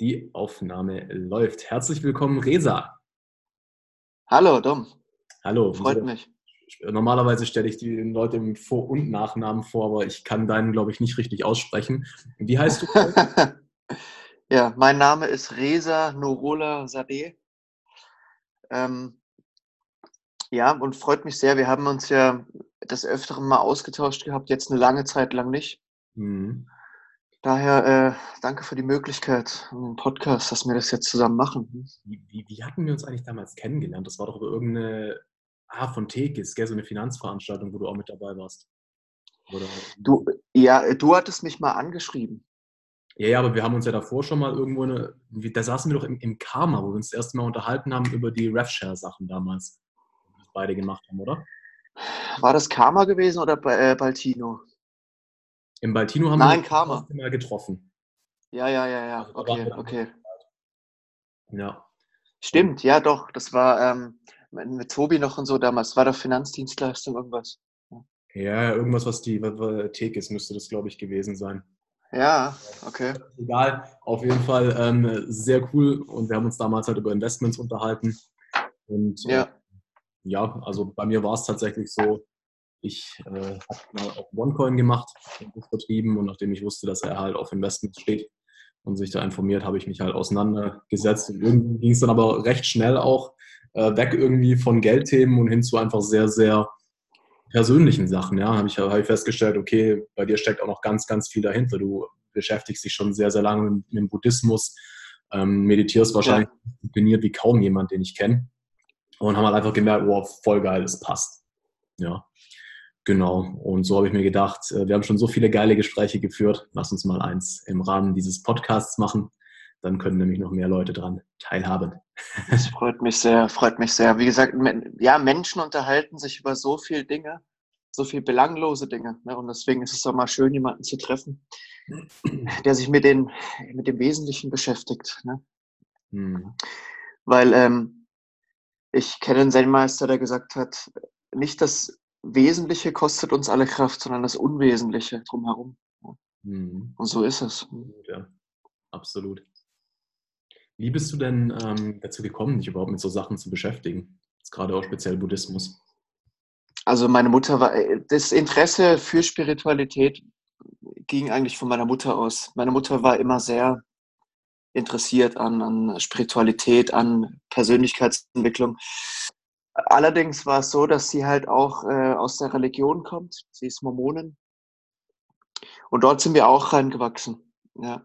Die Aufnahme läuft. Herzlich willkommen, Resa. Hallo, Dom. Hallo. Freut mich. Normalerweise stelle ich die Leute mit Vor- und Nachnamen vor, aber ich kann deinen, glaube ich, nicht richtig aussprechen. Wie heißt du? ja, mein Name ist Reza Norola Sadeh. Ähm, ja, und freut mich sehr. Wir haben uns ja das Öfteren mal ausgetauscht gehabt, jetzt eine lange Zeit lang nicht. Mhm. Daher äh, danke für die Möglichkeit, einen Podcast, dass wir das jetzt zusammen machen. Wie, wie, wie, hatten wir uns eigentlich damals kennengelernt? Das war doch über irgendeine, ah, von Tekis, gell, so eine Finanzveranstaltung, wo du auch mit dabei warst. Oder? Du, ja, du hattest mich mal angeschrieben. Ja, ja, aber wir haben uns ja davor schon mal irgendwo eine, da saßen wir doch im, im Karma, wo wir uns das erste Mal unterhalten haben über die RevShare-Sachen damals, die wir beide gemacht haben, oder? War das Karma gewesen oder äh, Baltino? Im Baltino haben Nein, wir Karma. mal getroffen. Ja, ja, ja, ja. Also okay, okay. Ja. Stimmt, ja doch. Das war ähm, mit Tobi noch und so damals. War doch Finanzdienstleistung irgendwas. Ja, irgendwas, was die Theke ist, müsste das, glaube ich, gewesen sein. Ja, okay. Egal, auf jeden Fall ähm, sehr cool und wir haben uns damals halt über Investments unterhalten. Und ja, äh, ja also bei mir war es tatsächlich so, ich äh, habe mal auf OneCoin gemacht und vertrieben und nachdem ich wusste, dass er halt auf Investments steht und sich da informiert, habe ich mich halt auseinandergesetzt. Und irgendwie ging es dann aber recht schnell auch äh, weg irgendwie von Geldthemen und hin zu einfach sehr, sehr persönlichen Sachen. Ja, habe ich, hab ich festgestellt, okay, bei dir steckt auch noch ganz, ganz viel dahinter. Du beschäftigst dich schon sehr, sehr lange mit, mit dem Buddhismus, ähm, meditierst wahrscheinlich ja. diszipliniert wie kaum jemand, den ich kenne. Und haben halt einfach gemerkt, wow, voll geil, es passt. Ja. Genau. Und so habe ich mir gedacht, äh, wir haben schon so viele geile Gespräche geführt. Lass uns mal eins im Rahmen dieses Podcasts machen. Dann können nämlich noch mehr Leute dran teilhaben. Das freut mich sehr, freut mich sehr. Wie gesagt, ja, Menschen unterhalten sich über so viele Dinge, so viele belanglose Dinge. Ne? Und deswegen ist es auch mal schön, jemanden zu treffen, der sich mit, den, mit dem Wesentlichen beschäftigt. Ne? Hm. Weil ähm, ich kenne einen Zen-Meister, der gesagt hat, nicht das Wesentliche kostet uns alle Kraft, sondern das Unwesentliche drumherum. Mhm. Und so ist es. Ja, absolut. Wie bist du denn ähm, dazu gekommen, dich überhaupt mit so Sachen zu beschäftigen? Jetzt gerade auch speziell Buddhismus. Also meine Mutter war, äh, das Interesse für Spiritualität ging eigentlich von meiner Mutter aus. Meine Mutter war immer sehr interessiert an, an Spiritualität, an Persönlichkeitsentwicklung. Allerdings war es so, dass sie halt auch äh, aus der Religion kommt. Sie ist Mormonin. Und dort sind wir auch reingewachsen. Ja.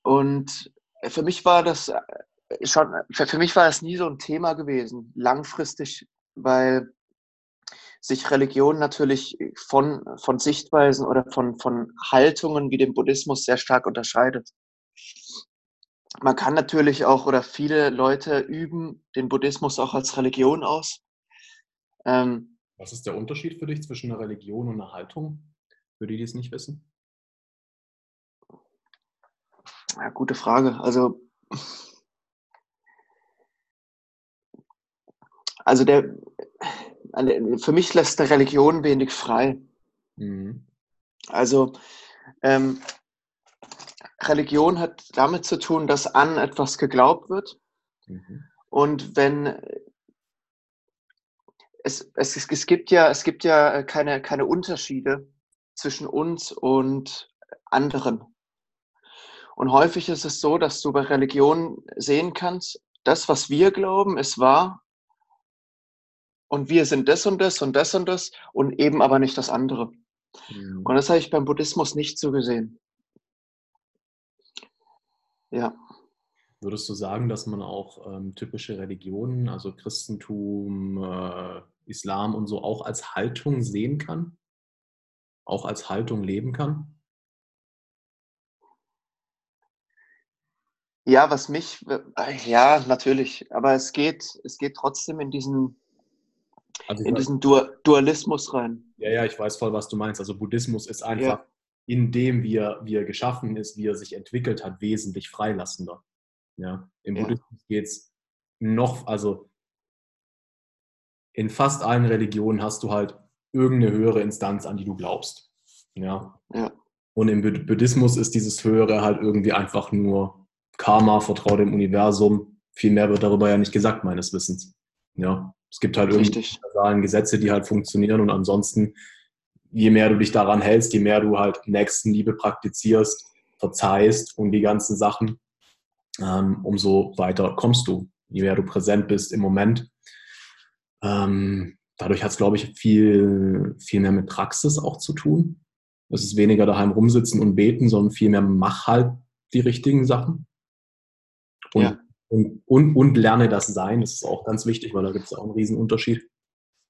Und für mich war das äh, schon, für mich war das nie so ein Thema gewesen, langfristig, weil sich Religion natürlich von, von Sichtweisen oder von, von Haltungen wie dem Buddhismus sehr stark unterscheidet man kann natürlich auch, oder viele Leute üben den Buddhismus auch als Religion aus. Ähm, Was ist der Unterschied für dich zwischen einer Religion und einer Haltung, für die, die es nicht wissen? Ja, gute Frage. Also, also der, für mich lässt der Religion wenig frei. Mhm. Also, ähm, Religion hat damit zu tun, dass an etwas geglaubt wird. Mhm. Und wenn es, es, es, gibt ja, es gibt ja keine, keine Unterschiede zwischen uns und anderen. Und häufig ist es so, dass du bei Religion sehen kannst, das, was wir glauben, ist wahr. Und wir sind das und das und das und das und eben aber nicht das andere. Mhm. Und das habe ich beim Buddhismus nicht so gesehen. Ja. Würdest du sagen, dass man auch ähm, typische Religionen, also Christentum, äh, Islam und so, auch als Haltung sehen kann? Auch als Haltung leben kann? Ja, was mich, äh, ja, natürlich, aber es geht, es geht trotzdem in diesen, also in diesen Dualismus rein. Ja, ja, ich weiß voll, was du meinst. Also Buddhismus ist einfach ja in dem, wie er, wie er geschaffen ist, wie er sich entwickelt hat, wesentlich freilassender. Ja? Im ja. Buddhismus geht es noch, also in fast allen Religionen hast du halt irgendeine höhere Instanz, an die du glaubst. Ja. ja. Und im Buddhismus ist dieses Höhere halt irgendwie einfach nur Karma, vertraue dem Universum. Viel mehr wird darüber ja nicht gesagt, meines Wissens. Ja, es gibt halt irgendwie Gesetze, die halt funktionieren und ansonsten, je mehr du dich daran hältst, je mehr du halt Nächstenliebe praktizierst, verzeihst und die ganzen Sachen, ähm, umso weiter kommst du. Je mehr du präsent bist im Moment. Ähm, dadurch hat es, glaube ich, viel, viel mehr mit Praxis auch zu tun. Es ist weniger daheim rumsitzen und beten, sondern vielmehr mach halt die richtigen Sachen. Und, ja. und, und, und, lerne das Sein. Das ist auch ganz wichtig, weil da gibt es auch einen riesen Unterschied.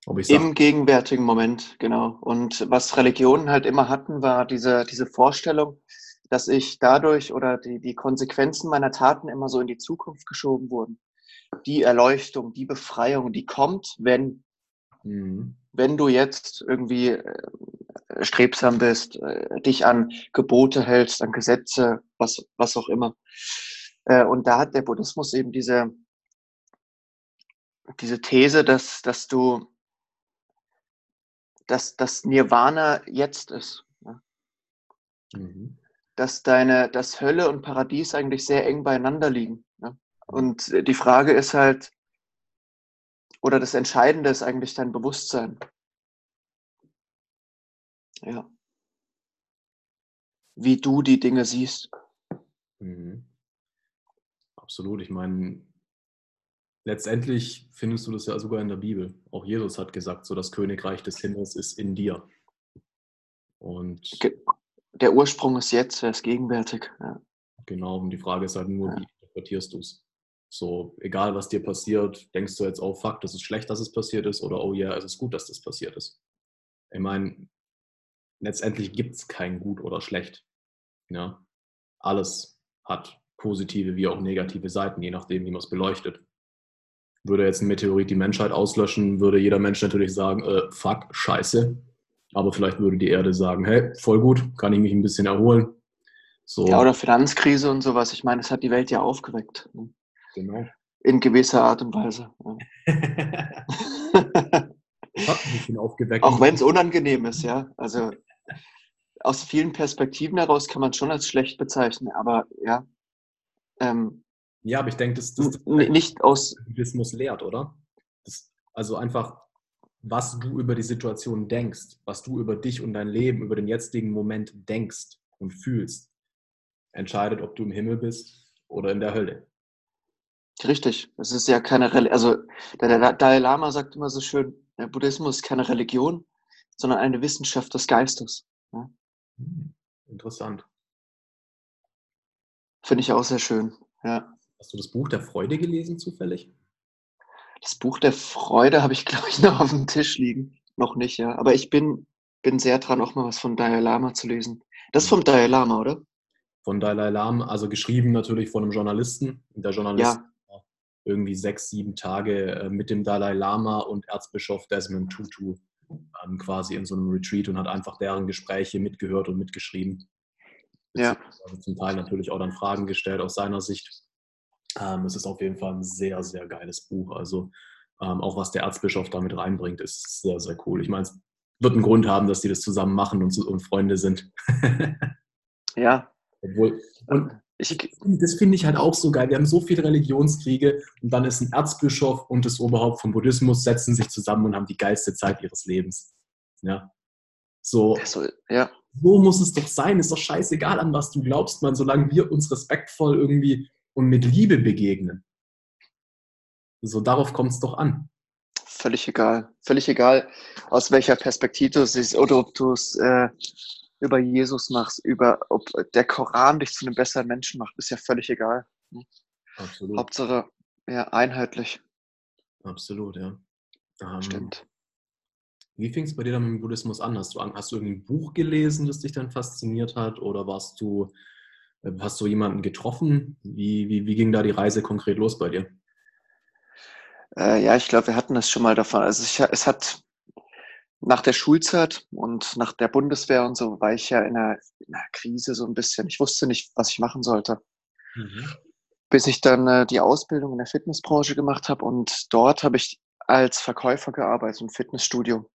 Im gegenwärtigen Moment, genau. Und was Religionen halt immer hatten, war diese, diese Vorstellung, dass ich dadurch oder die, die Konsequenzen meiner Taten immer so in die Zukunft geschoben wurden. Die Erleuchtung, die Befreiung, die kommt, wenn, mhm. wenn du jetzt irgendwie äh, strebsam bist, äh, dich an Gebote hältst, an Gesetze, was, was auch immer. Äh, und da hat der Buddhismus eben diese, diese These, dass, dass du, dass das Nirvana jetzt ist. Mhm dass deine, dass Hölle und Paradies eigentlich sehr eng beieinander liegen. Ne? Und die Frage ist halt, oder das Entscheidende ist eigentlich dein Bewusstsein. Ja. Wie du die Dinge siehst. Mhm. Absolut. Ich meine, letztendlich findest du das ja sogar in der Bibel. Auch Jesus hat gesagt, so das Königreich des Himmels ist in dir. Und der Ursprung ist jetzt, er ist gegenwärtig. Ja. Genau, und die Frage ist halt nur, ja. wie interpretierst du es? So, egal was dir passiert, denkst du jetzt, oh fuck, das ist schlecht, dass es passiert ist, oder oh ja, yeah, es ist gut, dass das passiert ist. Ich meine, letztendlich gibt es kein gut oder schlecht. Ja? Alles hat positive wie auch negative Seiten, je nachdem, wie man es beleuchtet. Würde jetzt ein Meteorit die Menschheit auslöschen, würde jeder Mensch natürlich sagen, äh, fuck, scheiße, aber vielleicht würde die Erde sagen, hey, voll gut, kann ich mich ein bisschen erholen. So. Ja, oder Finanzkrise und sowas. Ich meine, das hat die Welt ja aufgeweckt. Ne? Genau. In gewisser Art und Weise. Auch wenn es unangenehm ist, ja. Also aus vielen Perspektiven heraus kann man schon als schlecht bezeichnen, aber ja. Ähm, ja, aber ich denke, das, das, das nicht aus Buddhismus lehrt, oder? Das, also einfach was du über die Situation denkst, was du über dich und dein Leben, über den jetzigen Moment denkst und fühlst, entscheidet, ob du im Himmel bist oder in der Hölle. Richtig. Es ist ja keine Religion. Also der Dalai Lama sagt immer so schön, der Buddhismus ist keine Religion, sondern eine Wissenschaft des Geistes. Ja? Hm, interessant. Finde ich auch sehr schön. Ja. Hast du das Buch der Freude gelesen zufällig? Das Buch der Freude habe ich, glaube ich, noch auf dem Tisch liegen. Noch nicht, ja. Aber ich bin, bin sehr dran, auch mal was von Dalai Lama zu lesen. Das ist vom Dalai Lama, oder? Von Dalai Lama, also geschrieben natürlich von einem Journalisten. Der Journalist ja. war irgendwie sechs, sieben Tage äh, mit dem Dalai Lama und Erzbischof Desmond Tutu ähm, quasi in so einem Retreat und hat einfach deren Gespräche mitgehört und mitgeschrieben. Ja. Also zum Teil natürlich auch dann Fragen gestellt aus seiner Sicht. Ähm, es ist auf jeden Fall ein sehr, sehr geiles Buch. Also ähm, auch was der Erzbischof damit reinbringt, ist sehr, sehr cool. Ich meine, es wird einen Grund haben, dass die das zusammen machen und, und Freunde sind. ja. Obwohl, und ich, das finde ich halt auch so geil. Wir haben so viele Religionskriege und dann ist ein Erzbischof und das Oberhaupt vom Buddhismus setzen sich zusammen und haben die geilste Zeit ihres Lebens. Ja. So, so, ja. so muss es doch sein. Ist doch scheißegal, an was du glaubst, man, solange wir uns respektvoll irgendwie und mit Liebe begegnen. So darauf kommt es doch an. Völlig egal. Völlig egal, aus welcher Perspektive du siehst oder ob du es äh, über Jesus machst, über ob der Koran dich zu einem besseren Menschen macht, ist ja völlig egal. Absolut. Hauptsache ja, einheitlich. Absolut, ja. Ähm, Stimmt. Wie fing es bei dir dann mit dem Buddhismus an? Hast du, hast du irgendein Buch gelesen, das dich dann fasziniert hat? Oder warst du hast du jemanden getroffen? Wie, wie, wie ging da die Reise konkret los bei dir? Äh, ja, ich glaube, wir hatten das schon mal davon. Also ich, es hat nach der Schulzeit und nach der Bundeswehr und so war ich ja in einer, in einer Krise so ein bisschen. Ich wusste nicht, was ich machen sollte. Mhm. Bis ich dann äh, die Ausbildung in der Fitnessbranche gemacht habe und dort habe ich als Verkäufer gearbeitet im Fitnessstudio.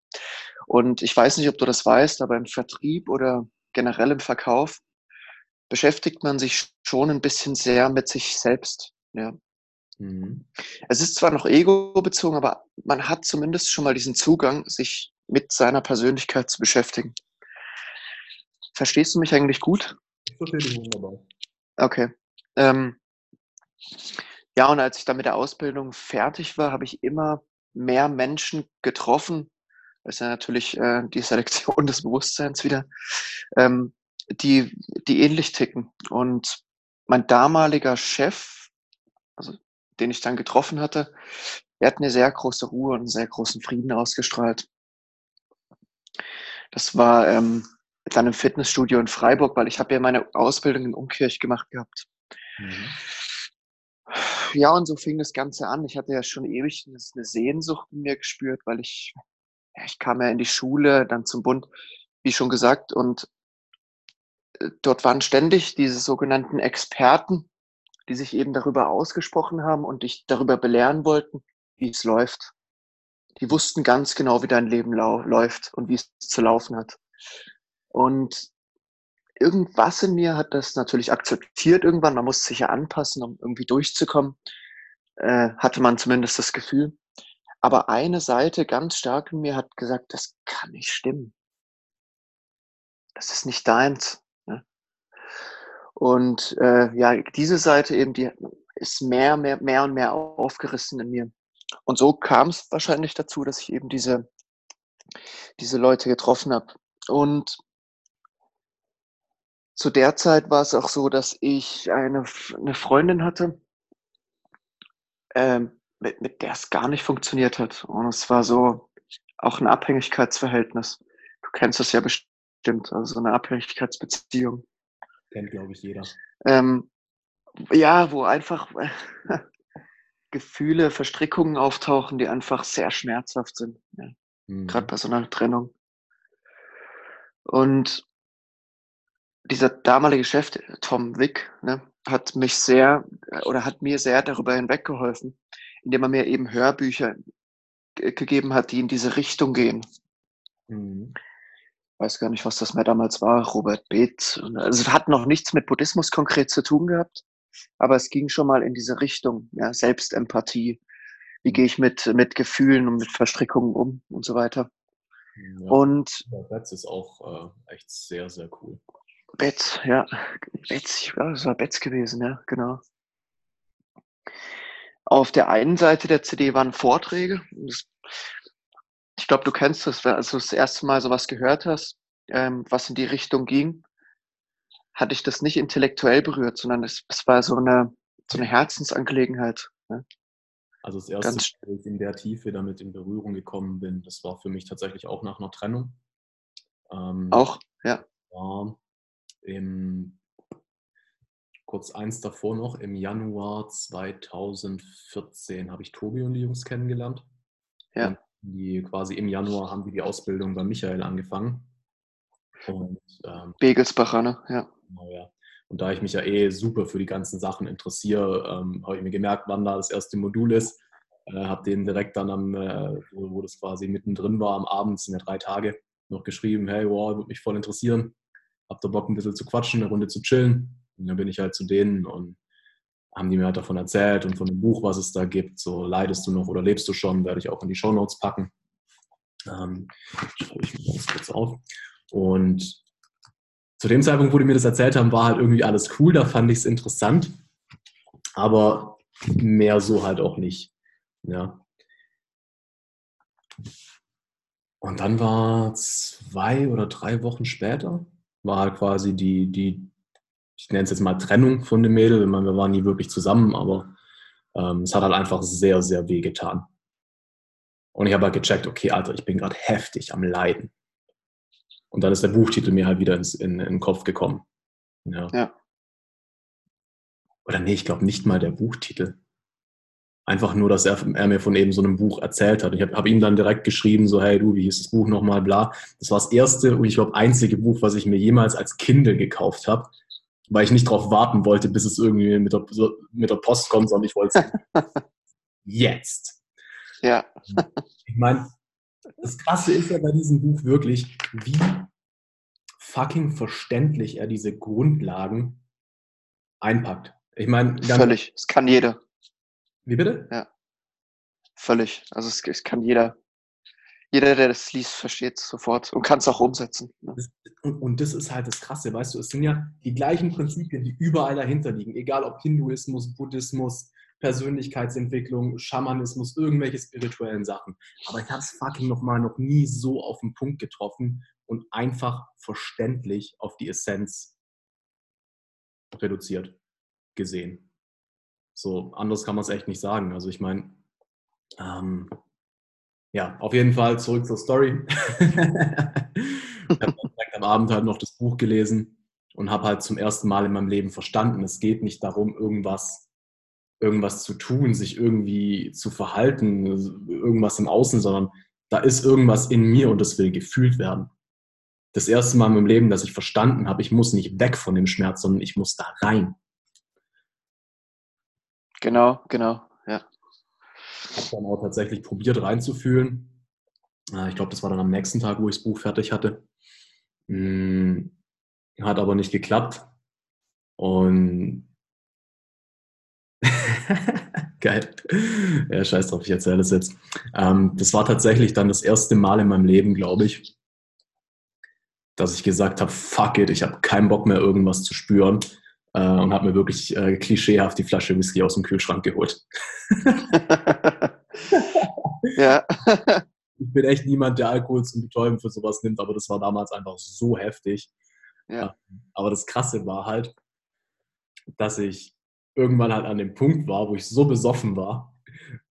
Und ich weiß nicht, ob du das weißt, aber im Vertrieb oder generell im Verkauf beschäftigt man sich schon ein bisschen sehr mit sich selbst. Ja. Mhm. Es ist zwar noch ego-bezogen, aber man hat zumindest schon mal diesen Zugang, sich mit seiner Persönlichkeit zu beschäftigen. Verstehst du mich eigentlich gut? Ich verstehe dich wunderbar. Okay. Ähm, ja, und als ich dann mit der Ausbildung fertig war, habe ich immer mehr Menschen getroffen. Das ist ja natürlich äh, die Selektion des Bewusstseins wieder, ähm, die, die ähnlich ticken. Und mein damaliger Chef, also den ich dann getroffen hatte, er hat eine sehr große Ruhe und einen sehr großen Frieden ausgestrahlt. Das war ähm, dann im Fitnessstudio in Freiburg, weil ich habe ja meine Ausbildung in Umkirch gemacht gehabt. Mhm. Ja, und so fing das Ganze an. Ich hatte ja schon ewig eine Sehnsucht in mir gespürt, weil ich, ja, ich kam ja in die Schule, dann zum Bund, wie schon gesagt, und dort waren ständig diese sogenannten Experten, die sich eben darüber ausgesprochen haben und dich darüber belehren wollten, wie es läuft. Die wussten ganz genau, wie dein Leben läuft und wie es zu laufen hat. Und irgendwas in mir hat das natürlich akzeptiert irgendwann. Man muss sich ja anpassen, um irgendwie durchzukommen. Äh, hatte man zumindest das Gefühl. Aber eine Seite ganz stark in mir hat gesagt, das kann nicht stimmen. Das ist nicht deins. Und äh, ja, diese Seite eben, die ist mehr, mehr, mehr und mehr aufgerissen in mir. Und so kam es wahrscheinlich dazu, dass ich eben diese, diese Leute getroffen habe. Und zu der Zeit war es auch so, dass ich eine, eine Freundin hatte, ähm, mit, mit der es gar nicht funktioniert hat. Und es war so auch ein Abhängigkeitsverhältnis. Du kennst das ja bestimmt, also eine Abhängigkeitsbeziehung. Kennt, glaube ich, jeder. Ähm, ja, wo einfach Gefühle, Verstrickungen auftauchen, die einfach sehr schmerzhaft sind. Ja. Mhm. Gerade bei so einer Trennung. Und dieser damalige Chef, Tom Wick, ne, hat mich sehr oder hat mir sehr darüber hinweggeholfen, indem er mir eben Hörbücher gegeben hat, die in diese Richtung gehen. Mhm. Weiß gar nicht, was das mehr damals war, Robert Beeth. Also es hat noch nichts mit Buddhismus konkret zu tun gehabt, aber es ging schon mal in diese Richtung, ja, Selbstempathie. Wie mhm. gehe ich mit, mit Gefühlen und mit Verstrickungen um und so weiter. Ja, und das ist auch äh, echt sehr, sehr cool. Betz, ja. Betz, ja, das war Betz gewesen, ja, genau. Auf der einen Seite der CD waren Vorträge. Ich glaube, du kennst das, als du das erste Mal sowas gehört hast, ähm, was in die Richtung ging, hatte ich das nicht intellektuell berührt, sondern es, es war so eine, so eine Herzensangelegenheit. Ne? Also das erste, Ganz Mal, ich in der Tiefe damit in Berührung gekommen bin, das war für mich tatsächlich auch nach einer Trennung. Ähm, auch, ja. War im, kurz eins davor noch, im Januar 2014 habe ich Tobi und die Jungs kennengelernt. Ja. Die quasi im Januar haben die die Ausbildung bei Michael angefangen. Und, ähm, Begelsbacher, ne? Ja. Genau, ja. Und da ich mich ja eh super für die ganzen Sachen interessiere, ähm, habe ich mir gemerkt, wann da das erste Modul ist. Äh, habe den direkt dann am, äh, wo, wo, das quasi mittendrin war, am Abend, sind ja drei Tage, noch geschrieben, hey, wow, würde mich voll interessieren hab da Bock ein bisschen zu quatschen, eine Runde zu chillen. Und dann bin ich halt zu denen und haben die mir halt davon erzählt und von dem Buch, was es da gibt. So, leidest du noch oder lebst du schon? Werde ich auch in die Show Notes packen. Ähm, schreibe ich mir ganz kurz auf. Und zu dem Zeitpunkt, wo die mir das erzählt haben, war halt irgendwie alles cool. Da fand ich es interessant. Aber mehr so halt auch nicht. Ja. Und dann war zwei oder drei Wochen später, war halt quasi die, die, ich nenne es jetzt mal Trennung von dem Mädel. Ich meine, wir waren nie wirklich zusammen, aber ähm, es hat halt einfach sehr, sehr weh getan. Und ich habe halt gecheckt, okay, Alter, ich bin gerade heftig am Leiden. Und dann ist der Buchtitel mir halt wieder ins, in, in den Kopf gekommen. Ja. ja. Oder nee, ich glaube nicht mal der Buchtitel. Einfach nur, dass er, er, mir von eben so einem Buch erzählt hat. Ich habe hab ihm dann direkt geschrieben, so, hey du, wie hieß das Buch nochmal, bla. Das war das erste und ich glaube einzige Buch, was ich mir jemals als Kindle gekauft habe, weil ich nicht darauf warten wollte, bis es irgendwie mit der, mit der Post kommt, sondern ich wollte es jetzt. Ja. Ich meine, das Krasse ist ja bei diesem Buch wirklich, wie fucking verständlich er diese Grundlagen einpackt. Ich meine, völlig. Es kann jeder. Wie bitte? Ja. Völlig. Also es, es kann jeder. Jeder, der das liest, versteht es sofort und kann es auch umsetzen. Ne? Und, und, das ist halt das Krasse, weißt du, es sind ja die gleichen Prinzipien, die überall dahinter liegen, egal ob Hinduismus, Buddhismus, Persönlichkeitsentwicklung, Schamanismus, irgendwelche spirituellen Sachen. Aber ich habe es fucking nochmal noch nie so auf den Punkt getroffen und einfach verständlich auf die Essenz reduziert gesehen. So, anders kann man es echt nicht sagen. Also ich meine, ähm, ja, auf jeden Fall zurück zur Story. ich habe direkt am Abend halt noch das Buch gelesen und habe halt zum ersten Mal in meinem Leben verstanden, es geht nicht darum, irgendwas, irgendwas zu tun, sich irgendwie zu verhalten, irgendwas im Außen, sondern da ist irgendwas in mir und das will gefühlt werden. Das erste Mal in meinem Leben, dass ich verstanden habe, ich muss nicht weg von dem Schmerz, sondern ich muss da rein. Genau, genau, dann auch tatsächlich probiert reinzufühlen. Äh, ich glaube, das war dann am nächsten Tag, wo ich das Buch fertig hatte. Hm, hat aber nicht geklappt. Und Geil. Ja, scheiß drauf, ich erzähle das jetzt. Ähm, das war tatsächlich dann das erste Mal in meinem Leben, glaube ich, dass ich gesagt habe, fuck it, ich habe keinen Bock mehr, irgendwas zu spüren äh, und habe mir wirklich äh, klischeehaft die Flasche Whisky aus dem Kühlschrank geholt. ja. ich bin echt niemand, der Alkohol zum Betäuben für sowas nimmt, aber das war damals einfach so heftig. Ja. Aber das Krasse war halt, dass ich irgendwann halt an dem Punkt war, wo ich so besoffen war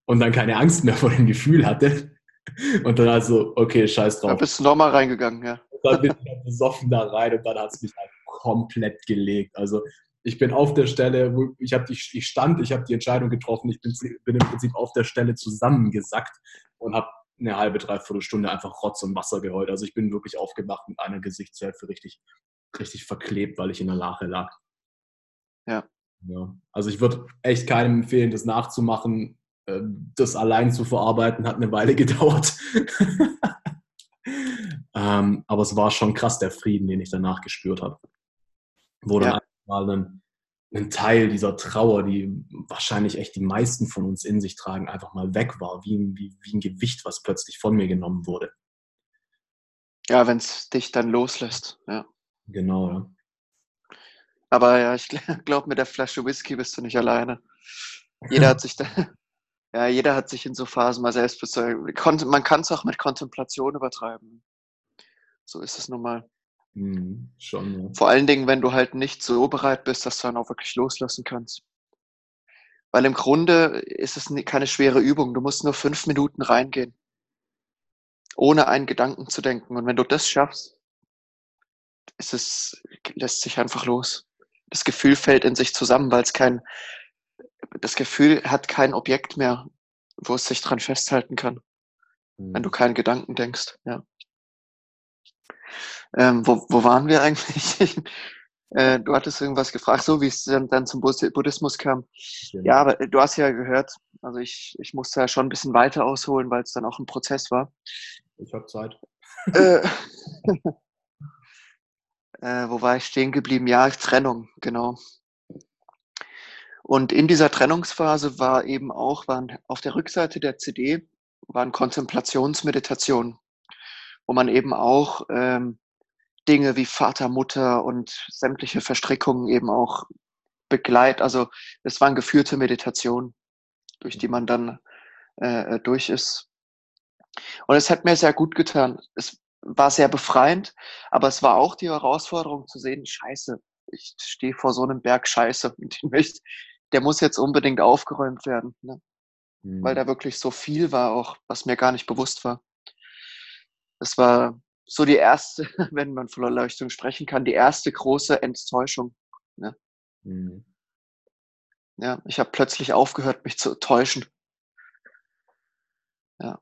und dann keine Angst mehr vor dem Gefühl hatte. Und dann also, okay, scheiß drauf. Da bist du nochmal reingegangen, ja. dann bin ich halt besoffen da rein und dann hat es mich halt komplett gelegt. Also ich bin auf der Stelle, wo ich, die, ich stand, ich habe die Entscheidung getroffen, ich bin, bin, im Prinzip auf der Stelle zusammengesackt und habe eine halbe, dreiviertel Stunde einfach Rotz und Wasser geheult. Also ich bin wirklich aufgewacht mit einer Gesichtshälfte richtig, richtig verklebt, weil ich in der Lache lag. Ja. ja. Also ich würde echt keinem empfehlen, das nachzumachen. Ähm, das allein zu verarbeiten hat eine Weile gedauert. ähm, aber es war schon krass, der Frieden, den ich danach gespürt habe. Wo ja. dann mal ein, ein Teil dieser Trauer, die wahrscheinlich echt die meisten von uns in sich tragen, einfach mal weg war, wie ein, wie, wie ein Gewicht, was plötzlich von mir genommen wurde. Ja, wenn es dich dann loslässt, ja. Genau, ja. Aber ja, ich glaube, mit der Flasche Whisky bist du nicht alleine. Jeder hat sich da, ja, jeder hat sich in so Phasen mal selbst bezogen. Man kann es auch mit Kontemplation übertreiben. So ist es nun mal. Mhm, schon, ja. Vor allen Dingen, wenn du halt nicht so bereit bist, dass du dann auch wirklich loslassen kannst. Weil im Grunde ist es keine schwere Übung. Du musst nur fünf Minuten reingehen, ohne einen Gedanken zu denken. Und wenn du das schaffst, ist es, lässt sich einfach los. Das Gefühl fällt in sich zusammen, weil es kein, das Gefühl hat kein Objekt mehr, wo es sich dran festhalten kann, mhm. wenn du mhm. keinen Gedanken denkst, ja. Ähm, wo, wo waren wir eigentlich? äh, du hattest irgendwas gefragt, so wie es dann, dann zum Buddhismus kam. Ja. ja, aber du hast ja gehört, also ich, ich musste ja schon ein bisschen weiter ausholen, weil es dann auch ein Prozess war. Ich habe Zeit. Äh, äh, wo war ich stehen geblieben? Ja, Trennung, genau. Und in dieser Trennungsphase war eben auch, waren auf der Rückseite der CD waren Kontemplationsmeditationen, wo man eben auch ähm, Dinge wie Vater, Mutter und sämtliche Verstrickungen eben auch begleitet. Also es waren geführte Meditationen, durch die man dann äh, durch ist. Und es hat mir sehr gut getan. Es war sehr befreiend, aber es war auch die Herausforderung zu sehen, scheiße, ich stehe vor so einem Berg Scheiße, der muss jetzt unbedingt aufgeräumt werden. Ne? Mhm. Weil da wirklich so viel war, auch was mir gar nicht bewusst war. Es war so die erste, wenn man von Erleuchtung sprechen kann, die erste große Enttäuschung. Ne? Mhm. Ja, ich habe plötzlich aufgehört, mich zu täuschen. Ja.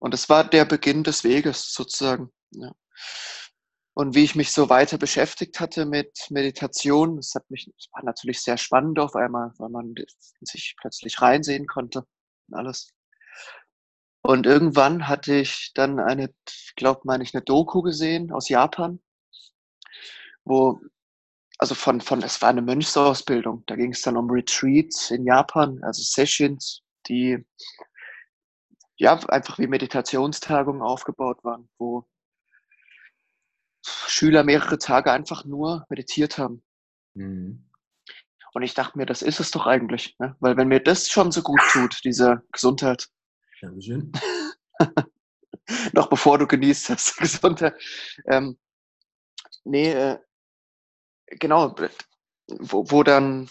Und es war der Beginn des Weges sozusagen. Ja. Und wie ich mich so weiter beschäftigt hatte mit Meditation, das hat mich, das war natürlich sehr spannend auf einmal, weil man sich plötzlich reinsehen konnte und alles. Und irgendwann hatte ich dann eine, glaube meine ich, eine Doku gesehen aus Japan, wo also von, von, es war eine Mönchsausbildung. Da ging es dann um Retreats in Japan, also Sessions, die ja einfach wie Meditationstagungen aufgebaut waren, wo Schüler mehrere Tage einfach nur meditiert haben. Mhm. Und ich dachte mir, das ist es doch eigentlich. Ne? Weil wenn mir das schon so gut tut, diese Gesundheit. Dankeschön. noch bevor du genießt hast, Gesundheit. Ähm, nee, äh, genau, wo, wo dann,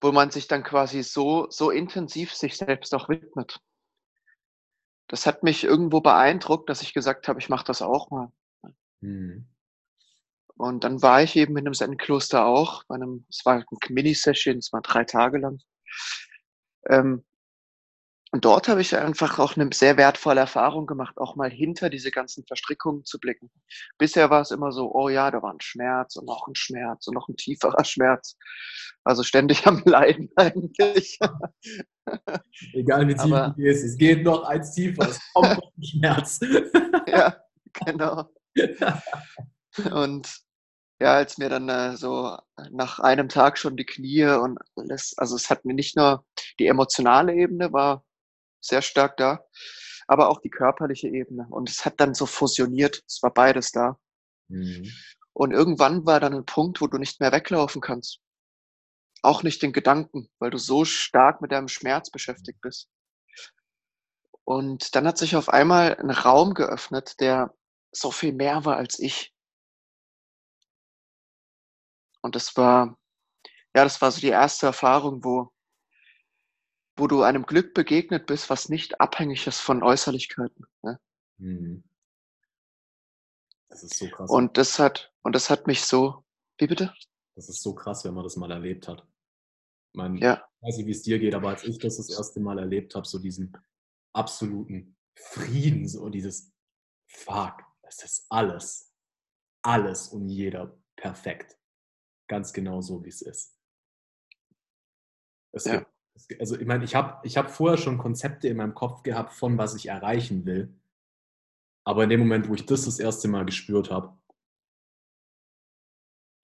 wo man sich dann quasi so, so intensiv sich selbst auch widmet. Das hat mich irgendwo beeindruckt, dass ich gesagt habe, ich mache das auch mal. Mhm. Und dann war ich eben in einem Zen-Kloster auch, bei einem, es war ein Mini-Session, es war drei Tage lang. Ähm, und dort habe ich einfach auch eine sehr wertvolle Erfahrung gemacht, auch mal hinter diese ganzen Verstrickungen zu blicken. Bisher war es immer so, oh ja, da war ein Schmerz und noch ein Schmerz und noch ein tieferer Schmerz. Also ständig am Leiden eigentlich. Egal wie tief Aber, du gehst, es geht noch eins tiefer, es kommt noch ein Schmerz. ja, genau. Und ja, als mir dann äh, so nach einem Tag schon die Knie und alles, also es hat mir nicht nur die emotionale Ebene war sehr stark da, aber auch die körperliche Ebene. Und es hat dann so fusioniert. Es war beides da. Mhm. Und irgendwann war dann ein Punkt, wo du nicht mehr weglaufen kannst. Auch nicht den Gedanken, weil du so stark mit deinem Schmerz beschäftigt bist. Und dann hat sich auf einmal ein Raum geöffnet, der so viel mehr war als ich. Und das war, ja, das war so die erste Erfahrung, wo wo du einem Glück begegnet bist, was nicht abhängig ist von Äußerlichkeiten. Ne? Mhm. Das ist so krass. Und das hat, und das hat mich so, wie bitte? Das ist so krass, wenn man das mal erlebt hat. Ich, meine, ja. weiß nicht, wie es dir geht, aber als ich das das erste Mal erlebt habe, so diesen absoluten Frieden, so dieses Fuck, es ist alles, alles und jeder perfekt. Ganz genau so, wie es ist. Es ja. gibt also ich meine, ich habe ich hab vorher schon Konzepte in meinem Kopf gehabt, von was ich erreichen will. Aber in dem Moment, wo ich das das erste Mal gespürt habe,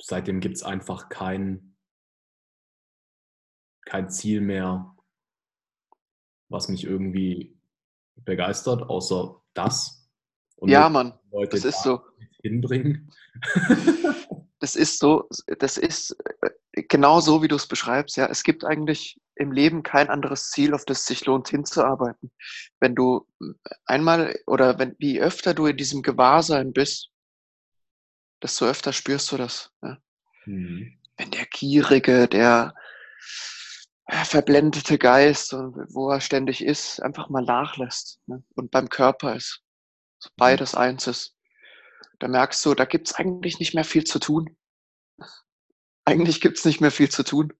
seitdem gibt es einfach kein, kein Ziel mehr, was mich irgendwie begeistert, außer das. Und ja, Mann, Leute das ist so. Hinbringen. das ist so, das ist äh, genau so, wie du es beschreibst. Ja, es gibt eigentlich im Leben kein anderes Ziel, auf das sich lohnt, hinzuarbeiten. Wenn du einmal oder wenn, wie öfter du in diesem Gewahrsein bist, desto öfter spürst du das. Ja? Mhm. Wenn der gierige, der äh, verblendete Geist und wo er ständig ist, einfach mal nachlässt ne? und beim Körper ist. So mhm. beides eins ist. Da merkst du, da gibt's eigentlich nicht mehr viel zu tun. Eigentlich gibt's nicht mehr viel zu tun.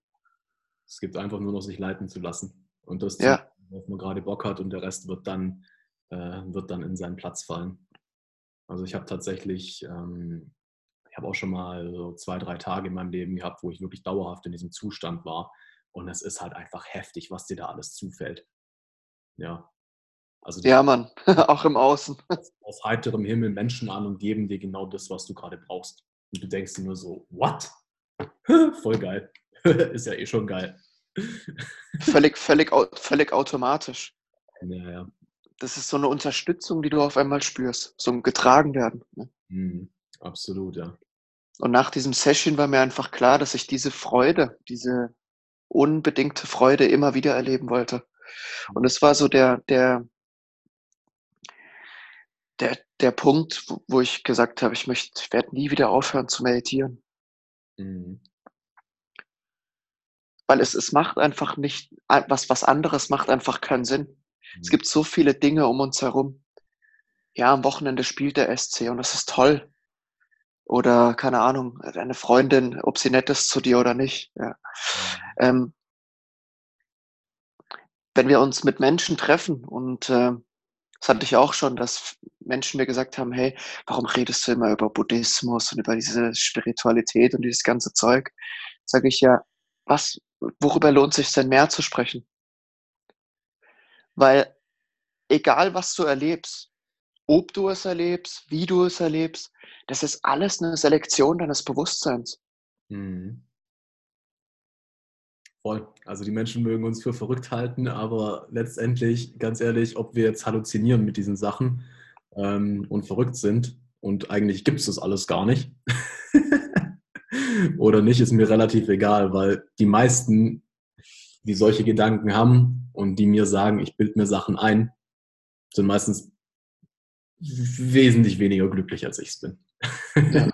Es gibt einfach nur noch sich leiten zu lassen. Und das, ja. worauf man gerade Bock hat und der Rest wird dann, äh, wird dann in seinen Platz fallen. Also ich habe tatsächlich, ähm, ich habe auch schon mal so zwei, drei Tage in meinem Leben gehabt, wo ich wirklich dauerhaft in diesem Zustand war. Und es ist halt einfach heftig, was dir da alles zufällt. Ja. Also ja, Mann, auch im Außen. Aus heiterem Himmel Menschen an und geben dir genau das, was du gerade brauchst. Und du denkst dir nur so, what? Voll geil. ist ja eh schon geil. Völlig, völlig, völlig automatisch. Ja, ja. Das ist so eine Unterstützung, die du auf einmal spürst, so ein getragen werden. Ne? Mhm, absolut, ja. Und nach diesem Session war mir einfach klar, dass ich diese Freude, diese unbedingte Freude immer wieder erleben wollte. Und es war so der, der, der, der Punkt, wo, ich gesagt habe, ich möchte, ich werde nie wieder aufhören zu meditieren. Mhm. Weil es, es macht einfach nicht, was, was anderes macht einfach keinen Sinn. Mhm. Es gibt so viele Dinge um uns herum. Ja, am Wochenende spielt der SC und das ist toll. Oder, keine Ahnung, eine Freundin, ob sie nett ist zu dir oder nicht. Ja. Mhm. Ähm, wenn wir uns mit Menschen treffen und äh, das hatte ich auch schon, dass Menschen mir gesagt haben, hey, warum redest du immer über Buddhismus und über diese Spiritualität und dieses ganze Zeug? Sage ich ja, was, worüber lohnt sich denn mehr zu sprechen? Weil egal was du erlebst, ob du es erlebst, wie du es erlebst, das ist alles eine Selektion deines Bewusstseins. Mhm. Voll. Also die Menschen mögen uns für verrückt halten, aber letztendlich, ganz ehrlich, ob wir jetzt halluzinieren mit diesen Sachen ähm, und verrückt sind und eigentlich gibt es das alles gar nicht oder nicht, ist mir relativ egal, weil die meisten, die solche Gedanken haben und die mir sagen, ich bilde mir Sachen ein, sind meistens wesentlich weniger glücklich, als ich es bin. Ja.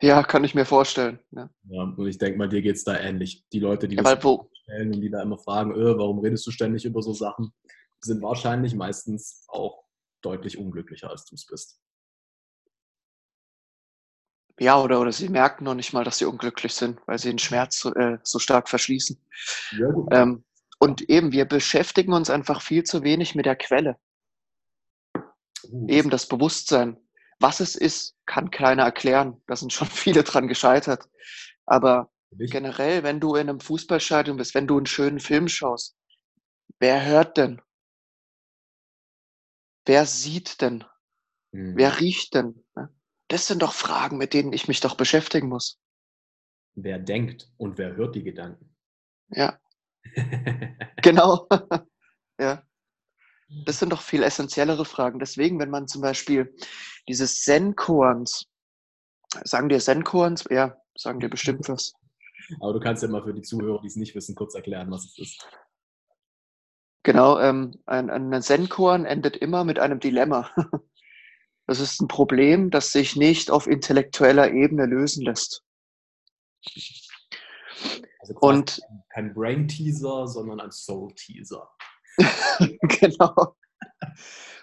ja. kann ich mir vorstellen. Ja, ja und ich denke mal, dir geht es da ähnlich. Die Leute, die ja, das stellen und die da immer fragen, öh, warum redest du ständig über so Sachen, sind wahrscheinlich meistens auch deutlich unglücklicher, als du es bist. Ja, oder, oder sie merken noch nicht mal, dass sie unglücklich sind, weil sie den Schmerz so, äh, so stark verschließen. Ja, ähm, und eben, wir beschäftigen uns einfach viel zu wenig mit der Quelle. Uh, eben das Bewusstsein. Was es ist, kann keiner erklären. Da sind schon viele dran gescheitert. Aber generell, wenn du in einem Fußballstadion bist, wenn du einen schönen Film schaust, wer hört denn? Wer sieht denn? Mhm. Wer riecht denn? Das sind doch Fragen, mit denen ich mich doch beschäftigen muss. Wer denkt und wer hört die Gedanken? Ja. genau. ja. Das sind doch viel essentiellere Fragen. Deswegen, wenn man zum Beispiel dieses Zen-Koans, sagen dir Zen-Koans? Ja, sagen dir bestimmt was. Aber du kannst ja mal für die Zuhörer, die es nicht wissen, kurz erklären, was es ist. Genau, ähm, ein, ein Zen-Koan endet immer mit einem Dilemma. Das ist ein Problem, das sich nicht auf intellektueller Ebene lösen lässt. Also Und kein Brain-Teaser, sondern ein Soul-Teaser. genau.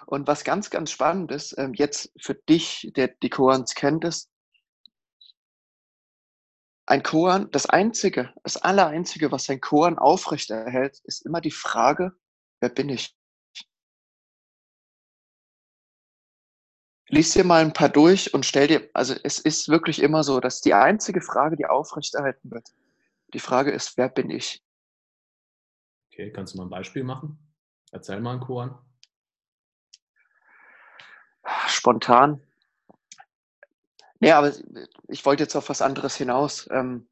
Und was ganz, ganz spannend ist, ähm, jetzt für dich, der die Koans kennt, ist, ein Koan, das Einzige, das Allereinzige, was ein Koan aufrechterhält, ist immer die Frage, wer bin ich? Lies dir mal ein paar durch und stell dir, also es ist wirklich immer so, dass die einzige Frage, die aufrechterhalten wird, die Frage ist, wer bin ich? Okay, kannst du mal ein Beispiel machen? Erzähl mal einen Koan. Spontan. Nee, aber ich wollte jetzt auf was anderes hinaus. Ähm,